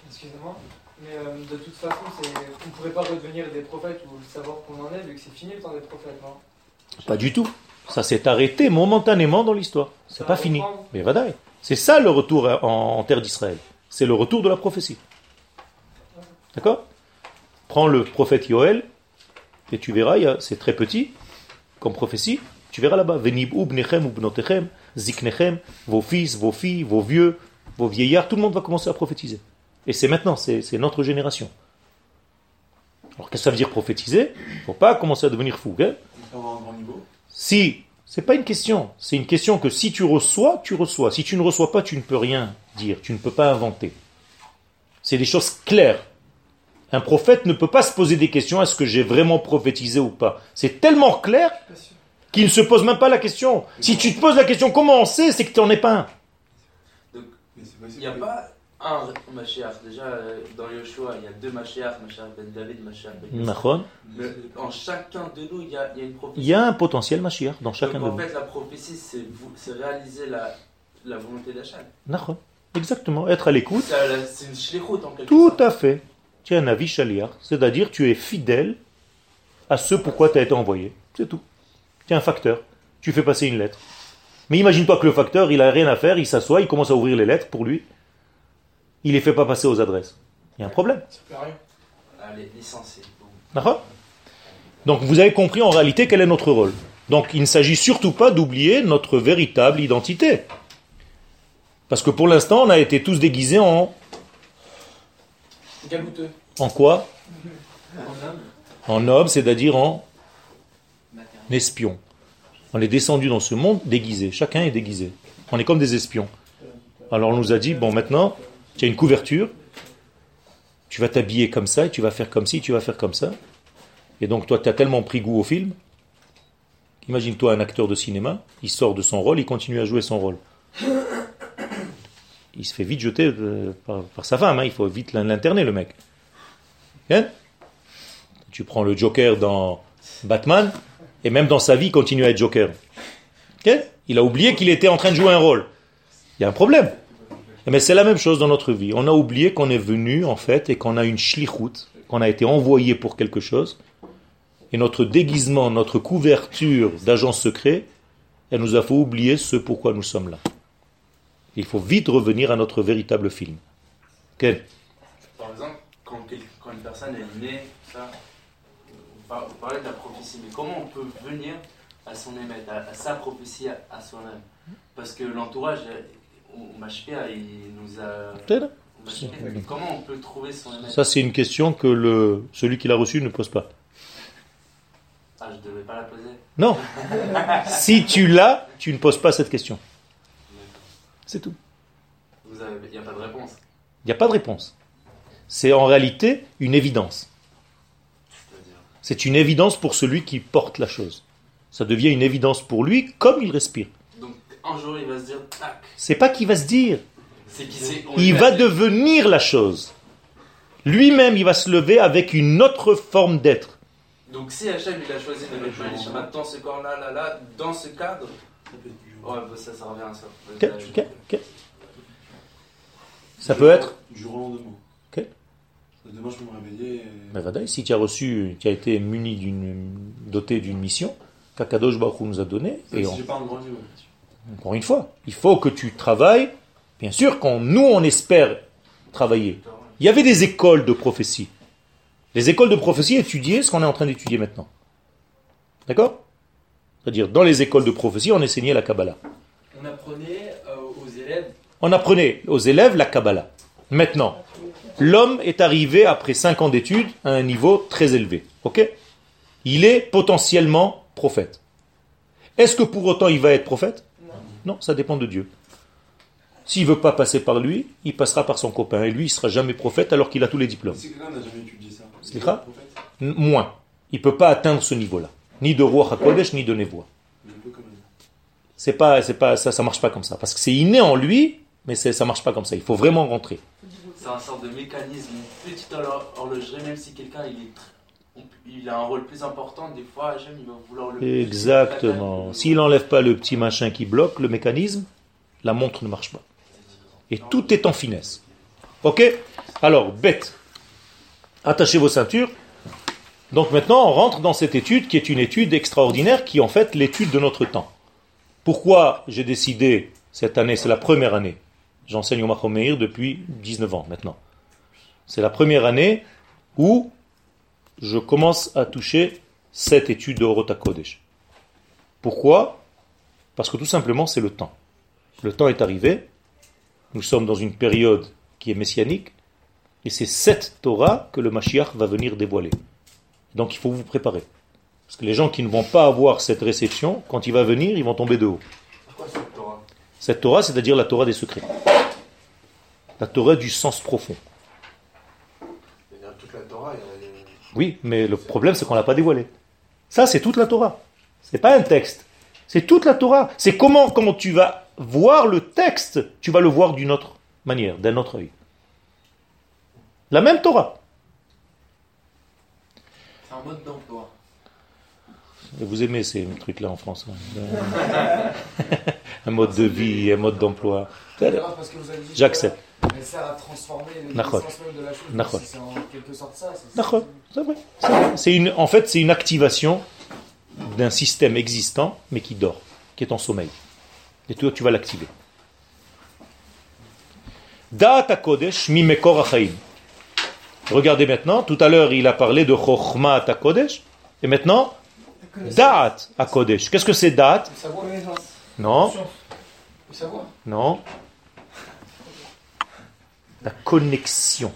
Excusez-moi, mais euh, de toute façon, vous ne pourrez pas redevenir des prophètes ou savoir qu'on en est, vu que c'est fini le temps des prophètes, non? Pas du tout. Ça s'est arrêté momentanément dans l'histoire. C'est pas fini. Mais vadaï. C'est ça le retour en, en terre d'Israël. C'est le retour de la prophétie. D'accord? Prends le prophète Yoël et tu verras, c'est très petit comme prophétie. Tu verras là-bas, Venib'u bnechem ou bnotechem, ziknechem, vos fils, vos filles, vos vieux, vos vieillards, tout le monde va commencer à prophétiser. Et c'est maintenant, c'est notre génération. Alors qu'est-ce que ça veut dire prophétiser Il ne faut pas commencer à devenir fou. hein si, c'est pas une question, c'est une question que si tu reçois, tu reçois. Si tu ne reçois pas, tu ne peux rien dire, tu ne peux pas inventer. C'est des choses claires. Un prophète ne peut pas se poser des questions est-ce que j'ai vraiment prophétisé ou pas? C'est tellement clair qu'il ne se pose même pas la question. Si tu te poses la question comment on sait, c'est que tu n'en es pas un. Mais un Mashiach. Déjà, euh, dans Yoshua, il y a deux Mashiach, Mashiach ben David, Mashiach ben. Nachon. Mais En chacun de nous, il y a, il y a une prophétie. Il y a un potentiel Mashiach dans chacun de Donc, en nous. fait, la prophétie, c'est réaliser la, la volonté d'Hachem. Nachon. Exactement, être à l'écoute. C'est une shlichut en quelque Tout sorte. à fait. Tu es un avis chaliar, c'est-à-dire tu es fidèle à ce pourquoi tu as été envoyé. C'est tout. Tu es un facteur. Tu fais passer une lettre. Mais imagine-toi que le facteur, il a rien à faire, il s'assoit, il commence à ouvrir les lettres pour lui. Il les fait pas passer aux adresses. Il y a un problème. D'accord Donc vous avez compris en réalité quel est notre rôle. Donc il ne s'agit surtout pas d'oublier notre véritable identité. Parce que pour l'instant, on a été tous déguisés en, Galouteux. en quoi? En homme, En homme, c'est-à-dire en espion. On est descendu dans ce monde déguisé. Chacun est déguisé. On est comme des espions. Alors on nous a dit, bon maintenant, tu as une couverture, tu vas t'habiller comme ça, et tu vas faire comme ci, tu vas faire comme ça. Et donc toi, tu as tellement pris goût au film. Imagine-toi un acteur de cinéma, il sort de son rôle, il continue à jouer son rôle. Il se fait vite jeter euh, par, sa femme, hein, il faut vite l'interner le mec. Hein? Tu prends le Joker dans Batman, et même dans sa vie, il continue à être Joker. Ok? Il a oublié qu'il était en train de jouer un rôle. Il y a un problème. Mais c'est la même chose dans notre vie. On a oublié qu'on est venu, en fait, et qu'on a une shlichut, qu'on a été envoyé pour quelque chose. Et notre déguisement, notre couverture d'agent secret, elle nous a fait oublier ce pourquoi nous sommes là. Il faut vite revenir à notre véritable film. Ok Par exemple, quand, quel- une personne est née, vous parlez de la prophétie, mais comment on peut venir à son émet, à, à sa prophétie à, à soi-même Parce que l'entourage, au au Mashpia, il nous a. Peut-être. au Mashpia, Comment on peut trouver son émet Ça, c'est une question que le, celui qui l'a reçu ne pose pas. Ah, je devais pas la poser. Non. si tu l'as, tu ne poses pas cette question. C'est tout. Vous avez, il n'y a pas de réponse. Il n'y a pas de réponse. C'est en réalité une évidence. C'est une évidence pour celui qui porte la chose. Ça devient une évidence pour lui comme il respire. Un jour, il va se dire, tac. C'est pas qu'il va se dire, C'est il va dit- devenir la chose. Lui-même, il va se lever avec une autre forme d'être. Donc, si Hachem, il a choisi de mettre le dans ce corps-là, là, là, dans ce cadre. Ouais, bah, ça, ça revient à ça. Ok, ok, ok. Ça peut être? Du jour au lendemain. Demain, je peux me réveiller. et- Mais Vadaï, si tu as reçu, tu as été muni d'une, doté d'une mission, qu'Akadosh Baruch Hu nous a donnée, et Si on- j'ai pas un grand niveau. Encore une fois, il faut que tu travailles. Bien sûr, quand nous on espère travailler, il y avait des écoles de prophétie. Les écoles de prophétie étudiaient ce qu'on est en train d'étudier maintenant. D'accord? C'est-à-dire, dans les écoles de prophétie, on enseignait la Kabbalah. On apprenait euh, aux élèves On apprenait aux élèves la Kabbalah. Maintenant, l'homme est arrivé après 5 ans d'études à un niveau très élevé. Ok? Il est potentiellement prophète. Est-ce que pour autant il va être prophète? Non, ça dépend de Dieu. S'il veut pas passer par lui, il passera par son copain. Et lui, il sera jamais prophète alors qu'il a tous les diplômes. Si quelqu'un n'a jamais étudié ça, C'est N- Moins. Il peut pas atteindre ce niveau-là. Ni de roi HaKodesh, ni de Nevoa. C'est pas, c'est pas, ça, ça marche pas comme ça. Parce que c'est inné en lui, mais ça marche pas comme ça. Il faut vraiment rentrer. C'est un sorte de mécanisme, une petite horlo- horlogerie, même si quelqu'un il, est il a un rôle plus important, des fois il va vouloir le. Exactement. S'il n'enlève pas le petit machin qui bloque le mécanisme, la montre ne marche pas. Et tout est en finesse. Ok? Alors, bête. Attachez vos ceintures. Donc maintenant, on rentre dans cette étude qui est une étude extraordinaire, qui est en fait l'étude de notre temps. Pourquoi j'ai décidé, cette année, c'est la première année, j'enseigne au Machomeir depuis 19 ans maintenant. C'est la première année où je commence à toucher cette étude de Orota Kodesh. Pourquoi? Parce que tout simplement, c'est le temps. Le temps est arrivé, nous sommes dans une période qui est messianique, et c'est cette Torah que le Mashiach va venir dévoiler. Donc il faut vous préparer. Parce que les gens qui ne vont pas avoir cette réception, quand il va venir, ils vont tomber de haut. Pourquoi cette Torah? Cette Torah, c'est-à-dire la Torah des secrets. La Torah du sens profond. Il y a toute la Torah, il y a- il y a- Oui, mais le problème, c'est qu'on ne l'a pas dévoilé. Ça, c'est toute la Torah. C'est pas un texte. C'est toute la Torah. C'est comment, quand tu vas voir le texte, tu vas le voir d'une autre manière, d'un autre œil. La même Torah. C'est un mode d'emploi. Vous aimez ces trucs-là en France. hein. un mode de vie, un mode d'emploi. J'accepte. Elle sert à transformer D'accord. l'essence même de la chose. C'est en quelque sorte ça. c'est- vrai. une, en fait, c'est une activation d'un système existant, mais qui dort, qui est en sommeil. Et toi, tu vas l'activer. Da'at HaKodesh mi mekor hachaim. Regardez maintenant, tout à l'heure, il a parlé de Chochmat HaKodesh, et maintenant, Da'at HaKodesh. Qu'est-ce que c'est Da'at. Non, non. La connexion.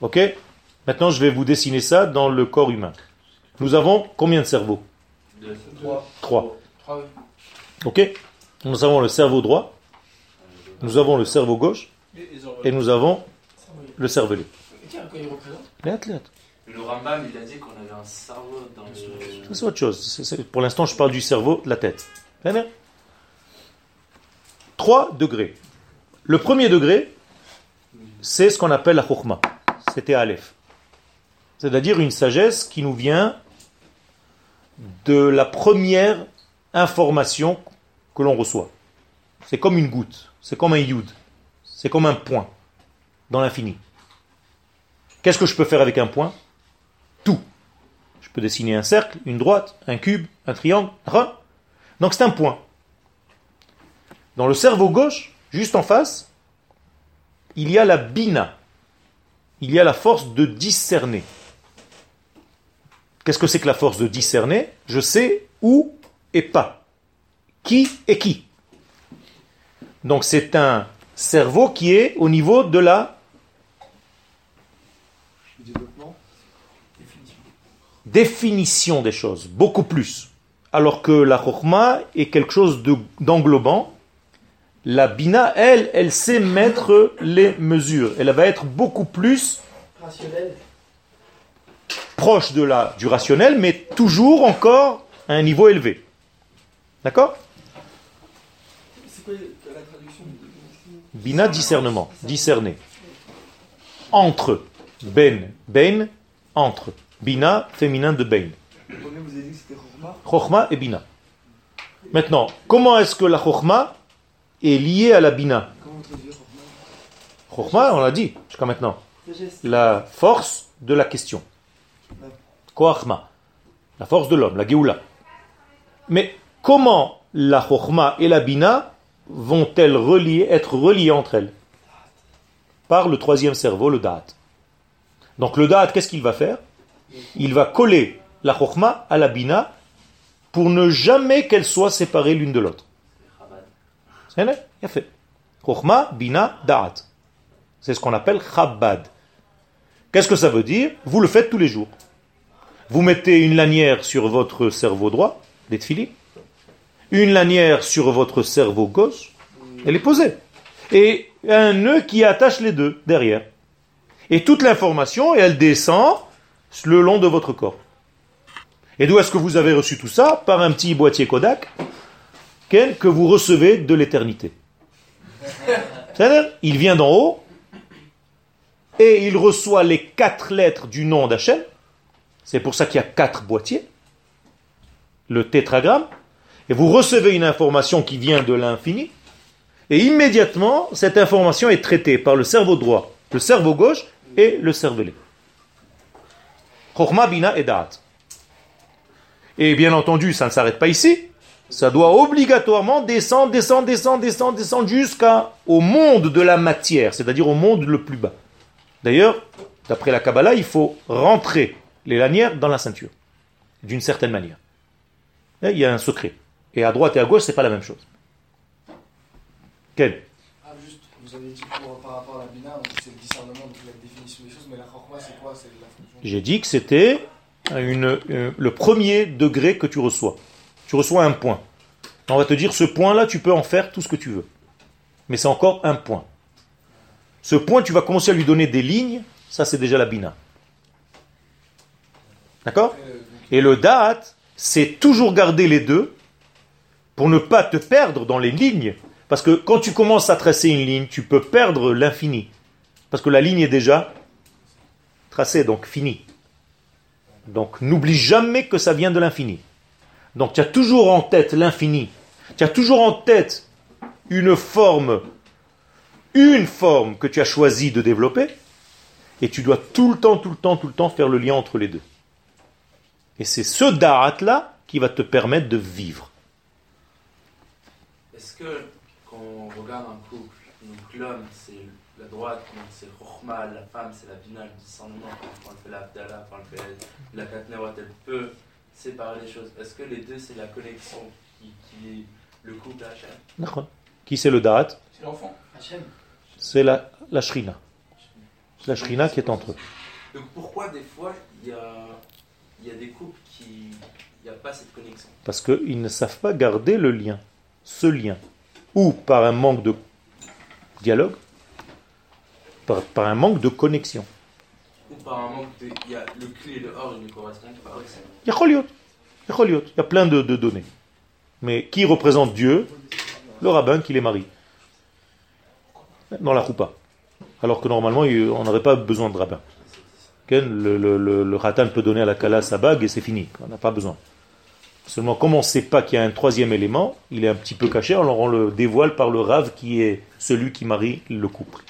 Ok? Maintenant, je vais vous dessiner ça dans le corps humain. Nous avons combien de cerveaux? Deux. Trois. Trois. Trois, oui. Ok? Nous avons le cerveau droit, nous avons le cerveau gauche, Et nous avons le cervelet. Le Rambam il a dit qu'on avait un cerveau dans le. Ça, c'est autre chose. Pour l'instant, je parle du cerveau, de la tête. Trois degrés. Le premier degré, c'est ce qu'on appelle la chokhmah. C'était Aleph. C'est-à-dire une sagesse qui nous vient de la première information que l'on reçoit. C'est comme une goutte, c'est comme un yud, c'est comme un point dans l'infini. Qu'est-ce que je peux faire avec un point? Tout. Je peux dessiner un cercle, une droite, un cube, un triangle. Donc c'est un point. Dans le cerveau gauche, juste en face, il y a la bina. il y a la force de discerner. Qu'est-ce que c'est que la force de discerner? Je sais où et pas. Qui et qui? Donc c'est un cerveau qui est au niveau de la définition des choses, beaucoup plus. Alors que la chokma est quelque chose de- d'englobant. La bina, elle, elle sait mettre les mesures. Elle va être beaucoup plus Rationnel. proche de la, du rationnel, mais toujours encore à un niveau élevé. D'accord? C'est quoi la traduction de Bina, discernement, discerner. Entre. Ben, ben, entre. Bina, féminin de ben. Chokhma et Bina. Maintenant, comment est-ce que la Chokhma est liée à la Bina Comment vous traduisez Chorma Chokhma, on l'a dit jusqu'à maintenant. La force de la question. Koachma. La force de l'homme, la Géoula. Mais comment la Chokhma et la Bina vont-elles relier, être reliées entre elles? Par le troisième cerveau, le Da'at. Donc le Da'at, qu'est-ce qu'il va faire? Il va coller la Chokhma à la Bina pour ne jamais qu'elles soient séparées l'une de l'autre. C'est vrai Il a fait. Chokhma, Bina, Da'at. C'est ce qu'on appelle Chabad. Qu'est-ce que ça veut dire? Vous le faites tous les jours. Vous mettez une lanière sur votre cerveau droit, tefilines, une lanière sur votre cerveau gauche, elle est posée. Et un nœud qui attache les deux derrière. Et toute l'information, elle descend le long de votre corps. Et d'où est-ce que vous avez reçu tout ça? Par un petit boîtier Kodak que vous recevez de l'éternité. Il vient d'en haut et il reçoit les quatre lettres du nom d'Hachem. C'est pour ça qu'il y a quatre boîtiers. Le tétragramme. Et vous recevez une information qui vient de l'infini. Et immédiatement, cette information est traitée par le cerveau droit, le cerveau gauche et le cervelet. Chokhma, Bina et. Et bien entendu, ça ne s'arrête pas ici. Ça doit obligatoirement descendre, descendre, descendre, descendre, descendre jusqu'au monde de la matière, c'est-à-dire au monde le plus bas. D'ailleurs, d'après la Kabbalah, il faut rentrer les lanières dans la ceinture, d'une certaine manière. Et il y a un secret. Et à droite et à gauche, c'est pas la même chose. Quel Ah, juste, vous avez dit pour, par rapport à la bina, donc c'est le discernement, donc la définition des choses, mais la chorma, c'est quoi? C'est la fonction J'ai dit que c'était une- euh, le premier degré que tu reçois. Tu reçois un point. On va te dire, ce point-là, tu peux en faire tout ce que tu veux. Mais c'est encore un point. Ce point, tu vas commencer à lui donner des lignes. Ça, c'est déjà la bina. D'accord? Et le da'at, c'est toujours garder les deux pour ne pas te perdre dans les lignes. Parce que quand tu commences à tracer une ligne, tu peux perdre l'infini. Parce que la ligne est déjà tracée, donc finie. Donc n'oublie jamais que ça vient de l'infini. Donc tu as toujours en tête l'infini. Tu as toujours en tête une forme, une forme que tu as choisi de développer. Et tu dois tout le temps, tout le temps, tout le temps faire le lien entre les deux. Et c'est ce da'at-là qui va te permettre de vivre. Est-ce que quand on regarde un couple, donc l'homme c'est la droite, donc c'est Rochma, la femme c'est la bina, le discernement, quand elle fait la Abdallah, quand elle fait la Katnerot, elle peut séparer les choses. Est-ce que les deux c'est la connexion qui, qui est le couple Hachem? D'accord. Qui c'est le da'at C'est l'enfant. Hachem. C'est la, la shrina. C'est la shrina qui est entre eux. Donc pourquoi des fois il y a, il y a des couples qui. Il n'y a pas cette connexion? Parce qu'ils ne savent pas garder le lien, ce lien. Ou par un manque de dialogue, par, par un manque de connexion. De. Il y a le clé et le or, ils ne correspondent pas. Il y a Choliot. Il y a Choliot. Il y a plein de, de données. Mais qui représente Dieu? Le rabbin qui les marie. Dans la roupa. Alors que normalement, on n'aurait pas besoin de rabbin. Ken, Le, le, le, le ratan peut donner à la kala sa bague et c'est fini. On n'a pas besoin. Seulement, comme on ne sait pas qu'il y a un troisième élément, il est un petit peu caché, alors on le dévoile par le rave qui est celui qui marie le couple.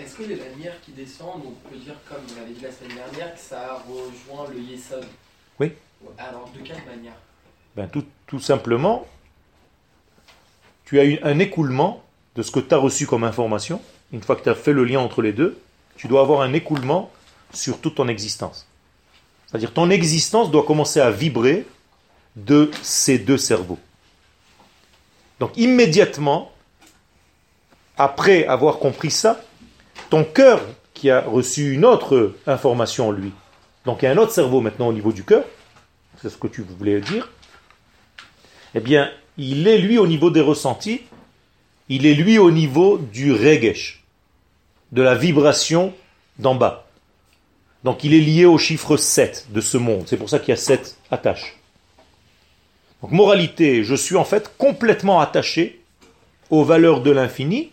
Est-ce que les lanières qui descendent, on peut dire, comme vous l'avez dit la semaine dernière, que ça rejoint le Yesod? Oui. Alors, de quelle manière? Ben, tout, tout simplement, tu as eu un écoulement de ce que tu as reçu comme information. Une fois que tu as fait le lien entre les deux, tu dois avoir un écoulement sur toute ton existence. C'est-à-dire ton existence doit commencer à vibrer de ces deux cerveaux. Donc immédiatement, après avoir compris ça, ton cœur qui a reçu une autre information en lui, donc il y a un autre cerveau maintenant au niveau du cœur, c'est ce que tu voulais dire, eh bien, il est lui au niveau des ressentis, il est lui au niveau du regesh, de la vibration d'en bas. Donc il est lié au chiffre 7 de ce monde. C'est pour ça qu'il y a 7 attaches. Donc moralité, je suis en fait complètement attaché aux valeurs de l'infini,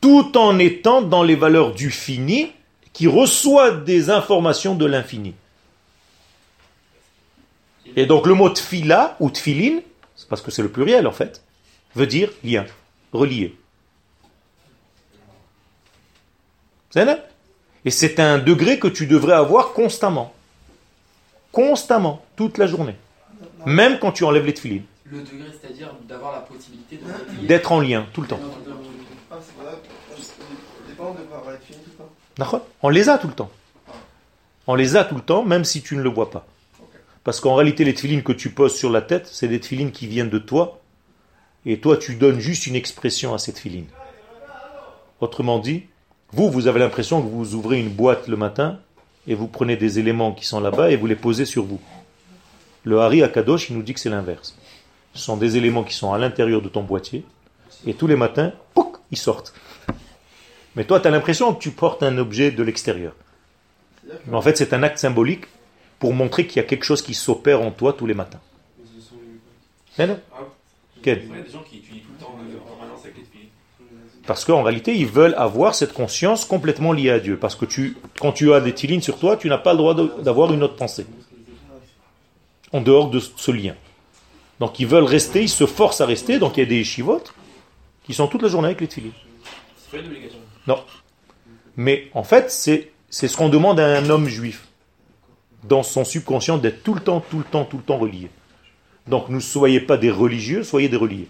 tout en étant dans les valeurs du fini, qui reçoit des informations de l'infini. Et donc le mot tfila ou tfilin, c'est parce que c'est le pluriel en fait, veut dire lien, relié. Et c'est un degré que tu devrais avoir constamment. Constamment, toute la journée. Même quand tu enlèves les tfilines. Le degré, c'est-à-dire d'avoir la possibilité. D'être en lien, tout le temps. On les a tout le temps. On les a tout le temps, même si tu ne le vois pas. Parce qu'en réalité, les tefilines que tu poses sur la tête, c'est des tefilines qui viennent de toi. Et toi, tu donnes juste une expression à cette filine. Autrement dit, vous, vous avez l'impression que vous ouvrez une boîte le matin et vous prenez des éléments qui sont là-bas et vous les posez sur vous. Le Hari Akadosh, il nous dit que c'est l'inverse. Ce sont des éléments qui sont à l'intérieur de ton boîtier et tous les matins, pouc, ils sortent. Mais toi, tu as l'impression que tu portes un objet de l'extérieur. Mais en fait, c'est un acte symbolique pour montrer qu'il y a quelque chose qui s'opère en toi tous les matins. Mais non. Quel Il y a des gens qui étudient tout le temps euh, en permanence avec les tefilines. Parce qu'en réalité, ils veulent avoir cette conscience complètement liée à Dieu. Parce que tu, quand tu as des tilines sur toi, tu n'as pas le droit d'avoir une autre pensée. En dehors de ce lien. Donc ils veulent rester, ils se forcent à rester. Donc il y a des chivotes qui sont toute la journée avec les tilines. C'est pas une obligation. Non. Mais en fait, c'est c'est ce qu'on demande à un homme juif. Dans son subconscient, d'être tout le temps, tout le temps, tout le temps relié. Donc ne soyez pas des religieux, soyez des reliés.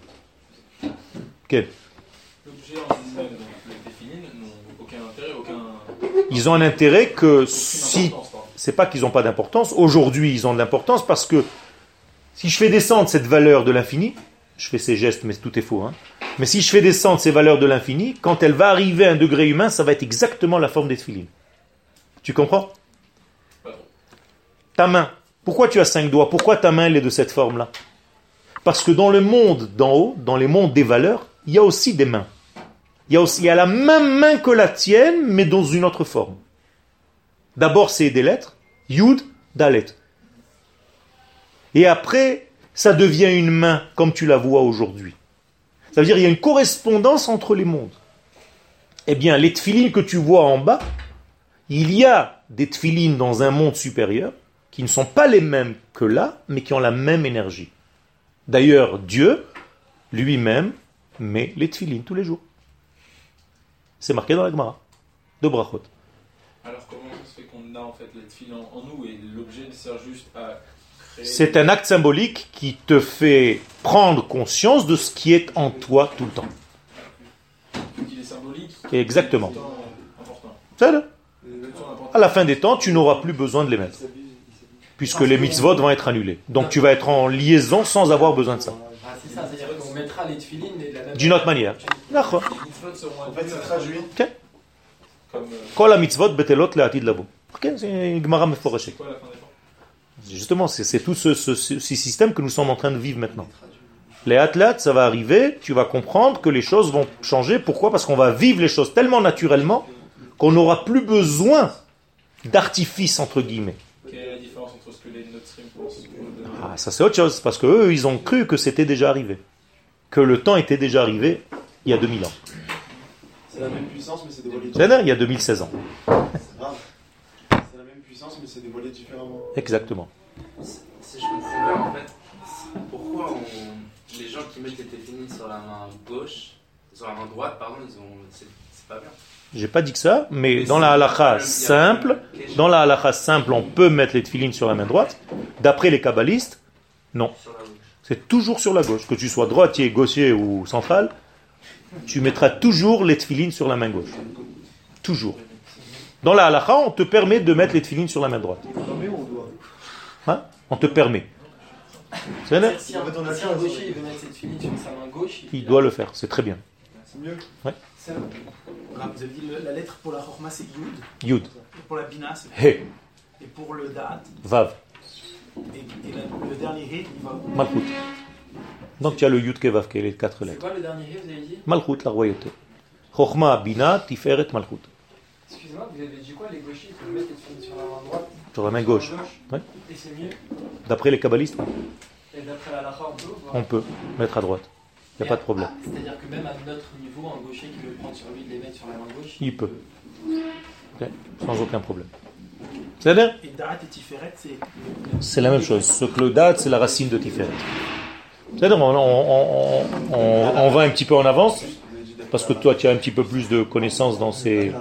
Quel tefilines. Ils ont un intérêt que si c'est pas qu'ils n'ont pas d'importance. Aujourd'hui, ils ont de l'importance parce que si je fais descendre cette valeur de l'infini, je fais ces gestes, mais tout est faux. hein. Mais si je fais descendre ces valeurs de l'infini, quand elle va arriver à un degré humain, ça va être exactement la forme des tefilines. Tu comprends? Ta main. Pourquoi tu as cinq doigts? Pourquoi ta main elle est de cette forme-là? Parce que dans le monde d'en haut, dans les mondes des valeurs, il y a aussi des mains. Il y a aussi il y a la même main que la tienne, mais dans une autre forme. D'abord, c'est des lettres. Yud, Dalet. Et après, ça devient une main, comme tu la vois aujourd'hui. Ça veut dire qu'il y a une correspondance entre les mondes. Eh bien, les tefilines que tu vois en bas, il y a des tefilines dans un monde supérieur qui ne sont pas les mêmes que là, mais qui ont la même énergie. D'ailleurs, Dieu lui-même met les tefilines tous les jours. C'est marqué dans la Gemara de Brachot. Alors comment ça se fait qu'on a en fait les tefilines en, nous et l'objet ne sert juste à. C'est un acte symbolique qui te fait prendre conscience de ce qui est en toi tout le temps. Il est symbolique. Exactement. tout le temps important. C'est là. Tout le temps important. À la fin des temps, tu n'auras plus besoin de les mettre, puisque les mitzvot vont être annulés. Donc tu vas être en liaison sans avoir besoin de ça. Ah, c'est ça, c'est-à-dire qu'on mettra les tefilines mais de la même D'une autre manière. D'accord. Les mitzvot seront En fait, annulés, ça traduit. comme. euh, Kol ha-mitzvot betelot le'atid lavo. Ok, C'est une Gemara Justement, c'est tout ce, ce- ce- ce système que nous sommes en train de vivre maintenant. Les athlètes, ça va arriver, tu vas comprendre que les choses vont changer. Pourquoi? Parce qu'on va vivre les choses tellement naturellement qu'on n'aura plus besoin d'artifice, entre guillemets. Quelle est la différence entre ce que les Ah, ça c'est autre chose, parce que eux, ils ont cru que c'était déjà arrivé. Que le temps était déjà arrivé il y a 2000 ans. C'est la même puissance, mais c'est dévoilé C'est-à-dire il y a 2016 ans. C'est grave. C'est la même puissance, mais c'est dévoilé différemment. Exactement. Si je comprends bien, en fait, pourquoi on- les gens qui mettent les tefilines sur la main gauche, sur la main droite, pardon, ils ont, c'est c'est pas bien. J'ai pas dit que ça, mais Mais dans la halakha simple, dans la halakha simple, on peut mettre les tefilines sur la main droite. D'après les kabbalistes, non. C'est toujours sur la gauche. Que tu sois droitier, gaucher ou central, tu mettras toujours les tefilines sur la main gauche. Toujours. Dans la halakha, on te permet de mettre les tefilines sur la main droite. Hein on te permet. C'est vrai Si un, si un gaucher il veut mettre cette filine sur sa main gauche, Il doit le faire, c'est très bien. C'est mieux. C'est- Ah, Vous avez dit la lettre pour la Chorma c'est Yud, Yud, et pour la Bina c'est He, et pour le Da'at, Vav, et, et la- le dernier He, il va. Malchut. Donc tu as le Yud Kevav, qui est les quatre c'est lettres. quoi le dernier rêve, vous avez dit? Malchut, la royauté. Chochma, Bina, Tiferet, Malchut. Excusez-moi, vous avez dit quoi Les gauchers, ils peuvent mettre les tefilines sur la main droite? Sur la main gauche. Ouais. Et c'est mieux D'après les kabbalistes, Et d'après la lacha, on peut mettre à droite. Il n'y a pas de problème. Ah, C'est-à-dire que même à notre niveau, un gaucher qui veut prendre sur lui de les mettre sur la main gauche, Il peut. Sans aucun problème. C'est bien Et Da'at et Tiferet, c'est. C'est la même chose. Ce que le date, c'est la racine de Tiferet. C'est-à-dire, on, on- on- on- on va un petit peu en avance, parce que toi, tu as un petit peu plus de connaissances dans ces...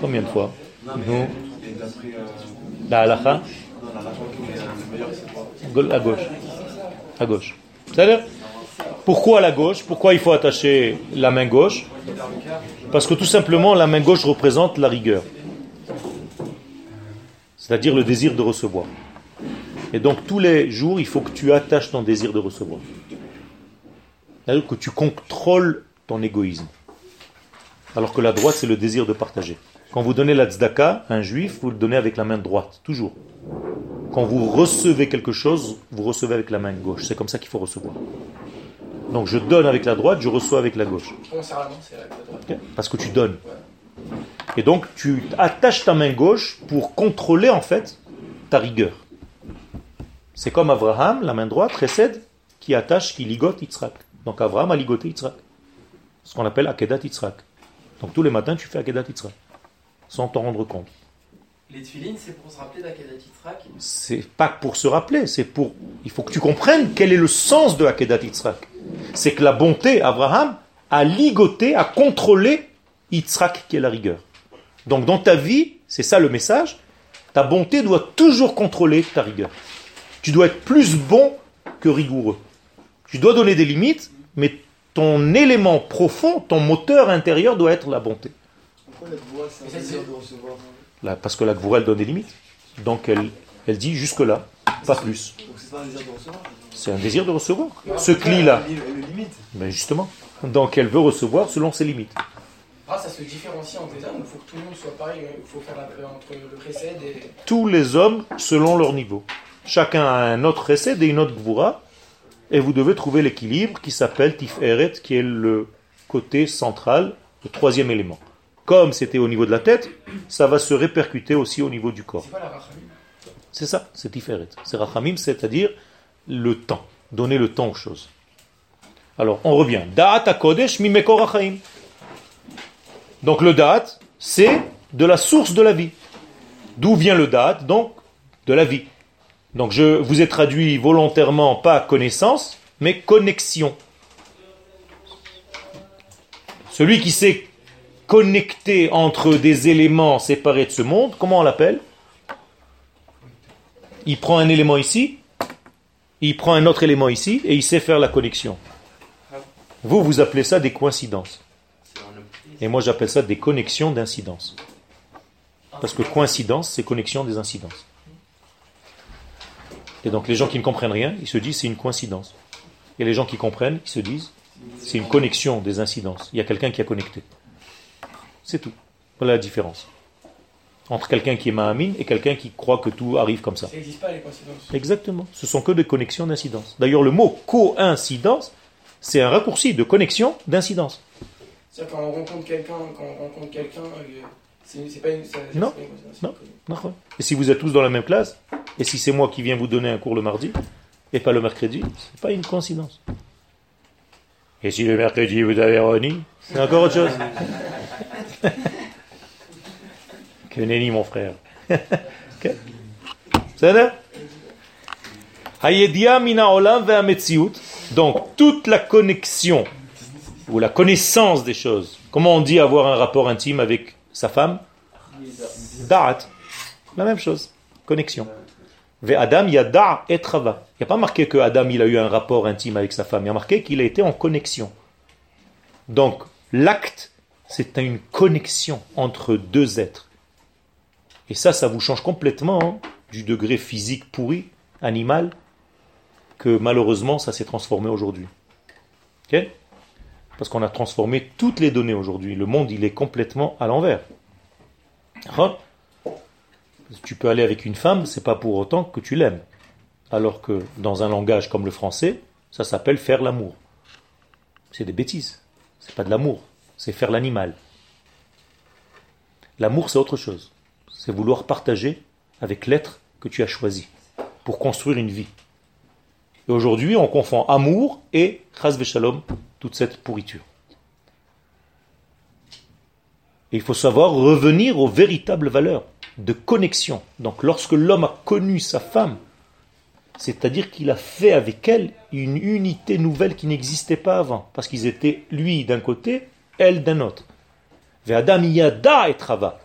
Combien de fois Nous, la halakha À gauche. À gauche. C'est-à-dire, pourquoi la gauche? Pourquoi il faut attacher la main gauche? Parce que tout simplement, la main gauche représente la rigueur. C'est-à-dire le désir de recevoir. Et donc tous les jours, il faut que tu attaches ton désir de recevoir. C'est-à-dire que tu contrôles ton égoïsme. Alors que la droite, c'est le désir de partager. Quand vous donnez la tzedaka à un juif, vous le donnez avec la main droite, toujours. Quand vous recevez quelque chose, vous recevez avec la main gauche. C'est comme ça qu'il faut recevoir. Donc je donne avec la droite, je reçois avec la gauche. Parce que tu donnes. Et donc tu attaches ta main gauche pour contrôler en fait ta rigueur. C'est comme Abraham, la main droite, précède, qui attache, qui ligote Yitzhak. Donc Abraham a ligoté Yitzhak. Ce qu'on appelle Akedat Yitzhak. Donc tous les matins tu fais Akedat Yitzhak. Sans t'en rendre compte. les tefilines, c'est pour se rappeler d'Akedat Yitzhak. C'est pas pour se rappeler, c'est pour. Il faut que tu comprennes quel est le sens de Akedat Yitzhak. C'est que la bonté, Abraham, a ligoté, a contrôlé Yitzhak qui est la rigueur. Donc dans ta vie, c'est ça le message, ta bonté doit toujours contrôler ta rigueur. Tu dois être plus bon que rigoureux. Tu dois donner des limites, mais ton élément profond, ton moteur intérieur doit être la bonté. Pourquoi la voix, c'est un désir de recevoir Là, parce que la Gvoura, elle donne des limites. Donc elle, elle dit jusque-là, pas plus. Donc c'est pas un désir de recevoir C'est un désir de recevoir. Ce cli-là, mais justement. Donc elle veut recevoir selon ses limites. Ah, ça se différencie entre les hommes, il faut que tout le monde soit pareil, il faut faire la entre le précède et. Tous les hommes selon leur niveau. Chacun a un autre recède et une autre Gvoura. Et vous devez trouver l'équilibre qui s'appelle Tiferet, qui est le côté central, le troisième élément. Comme c'était au niveau de la tête, ça va se répercuter aussi au niveau du corps. C'est ça, c'est Tiferet. C'est Rachamim, c'est-à-dire le temps. Donner le temps aux choses. Alors, on revient. Da'at HaKodesh mimekor hachaim. Donc le Da'at, c'est de la source de la vie. D'où vient le Da'at? Donc, de la vie. Donc je vous ai traduit volontairement pas connaissance, mais connexion. Celui qui s'est connecté entre des éléments séparés de ce monde, comment on l'appelle? Il prend un élément ici, il prend un autre élément ici, et il sait faire la connexion. Vous, vous appelez ça des coïncidences. Et moi, j'appelle ça des connexions d'incidence. Parce que coïncidence, c'est connexion des incidences. Et donc, les gens qui ne comprennent rien, ils se disent c'est une coïncidence. Et les gens qui comprennent, ils se disent c'est une connexion des incidences. Il y a quelqu'un qui a connecté. C'est tout. Voilà la différence entre quelqu'un qui est Mahamin et quelqu'un qui croit que tout arrive comme ça. Ça n'existe pas les coïncidences. Exactement. Ce sont que des connexions d'incidence. D'ailleurs, le mot coïncidence, c'est un raccourci de connexion d'incidence. C'est-à-dire quand on rencontre quelqu'un, quand on rencontre quelqu'un, c'est pas une. Non. Non. D'accord. Et si vous êtes tous dans la même classe, et si c'est moi qui viens vous donner un cours le mardi, et pas le mercredi, c'est pas une coïncidence. Et si le mercredi vous avez Ronnie, c'est encore autre chose. que nenni mon frère. C'est. Donc toute la connexion ou la connaissance des choses. Comment on dit avoir un rapport intime avec sa femme Da'at. La même chose. Connexion. Ve Adam yada et trava. Il n'y a pas marqué que Adam il a eu un rapport intime avec sa femme. Il y a marqué qu'il a été en connexion. Donc l'acte C'est une connexion entre deux êtres. Et ça, ça vous change complètement hein, du degré physique pourri, animal, que malheureusement ça s'est transformé aujourd'hui. Ok? Parce qu'on a transformé toutes les données aujourd'hui. Le monde, il est complètement à l'envers. Tu peux aller avec une femme, c'est pas pour autant que tu l'aimes. Alors que dans un langage comme le français, ça s'appelle faire l'amour. C'est des bêtises. C'est pas de l'amour, c'est faire l'animal. L'amour, c'est autre chose. C'est vouloir partager avec l'être que tu as choisi pour construire une vie. Et aujourd'hui, on confond amour et chas shalom, toute cette pourriture. Et il faut savoir revenir aux véritables valeurs de connexion. Donc lorsque l'homme a connu sa femme, c'est-à-dire qu'il a fait avec elle une unité nouvelle qui n'existait pas avant, parce qu'ils étaient lui d'un côté, elle d'un autre. Adam yada et trava.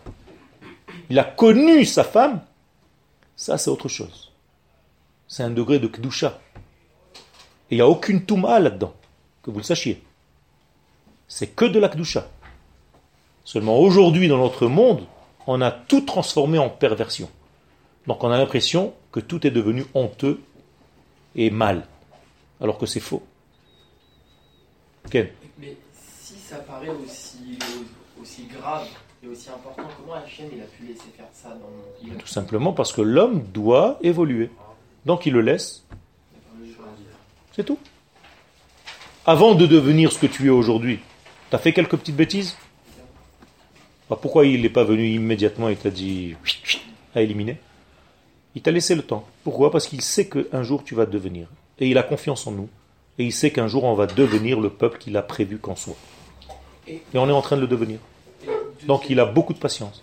Il a connu sa femme, ça c'est autre chose. C'est un degré de kdusha. Et il n'y a aucune touma là-dedans, que vous le sachiez. C'est que de la kdusha. Seulement aujourd'hui, dans notre monde, on a tout transformé en perversion. Donc on a l'impression que tout est devenu honteux et mal, alors que c'est faux. Mais si ça paraît aussi, aussi grave et aussi important, comment Hachem il a pu laisser faire ça dans Tout simplement parce que l'homme doit évoluer. Donc il le laisse. C'est tout. Avant de devenir ce que tu es aujourd'hui, tu as fait quelques petites bêtises? Bah, pourquoi il n'est pas venu immédiatement et t'a dit à éliminer? Il t'a laissé le temps. Pourquoi? Parce qu'il sait qu'un jour tu vas devenir. Et il a confiance en nous. Et il sait qu'un jour on va devenir le peuple qu'il a prévu qu'on soit. Et on est en train de le devenir. Donc il a beaucoup de patience.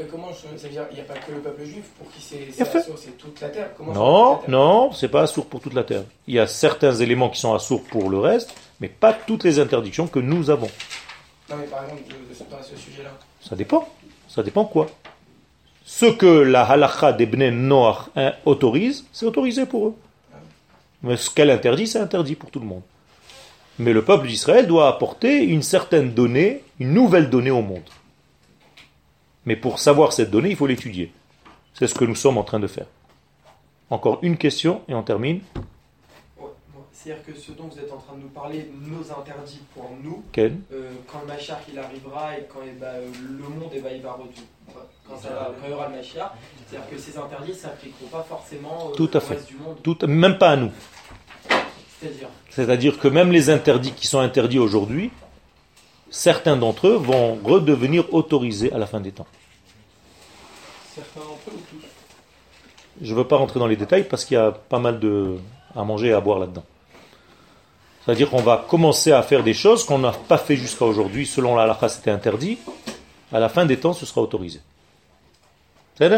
Et comment ça veut dire il n'y a pas que le peuple juif pour qui c'est assourd, c'est toute la terre Non, non, c'est pas assourd pour toute la terre. Il y a certains éléments qui sont assourds pour le reste, mais pas toutes les interdictions que nous avons. Non, mais par exemple, de, ce sujet-là. Ça dépend. Ça dépend quoi Ce que la halakha des Bnei Noach hein, autorise, c'est autorisé pour eux. Mais ce qu'elle interdit, c'est interdit pour tout le monde. Mais le peuple d'Israël doit apporter une certaine donnée, une nouvelle donnée au monde. Mais pour savoir cette donnée, il faut l'étudier. C'est ce que nous sommes en train de faire. Encore une question et on termine. C'est-à-dire que ce dont vous êtes en train de nous parler, nos interdits pour nous, euh, quand le Machar il arrivera et quand eh ben, le monde eh ben, il va retourner, quand, ça, il y aura le Machar, c'est-à-dire que ces interdits ne s'appliqueront pas forcément euh, Tout à fait. reste du monde. Tout, même pas à nous. C'est-à-dire C'est-à-dire que même les interdits qui sont interdits aujourd'hui, certains d'entre eux vont redevenir autorisés à la fin des temps. Certains d'entre ou tous Je ne veux pas rentrer dans les détails parce qu'il y a pas mal de à manger et à boire là-dedans. C'est-à-dire qu'on va commencer à faire des choses qu'on n'a pas fait jusqu'à aujourd'hui. Selon la halakha, c'était interdit. À la fin des temps, ce sera autorisé. C'est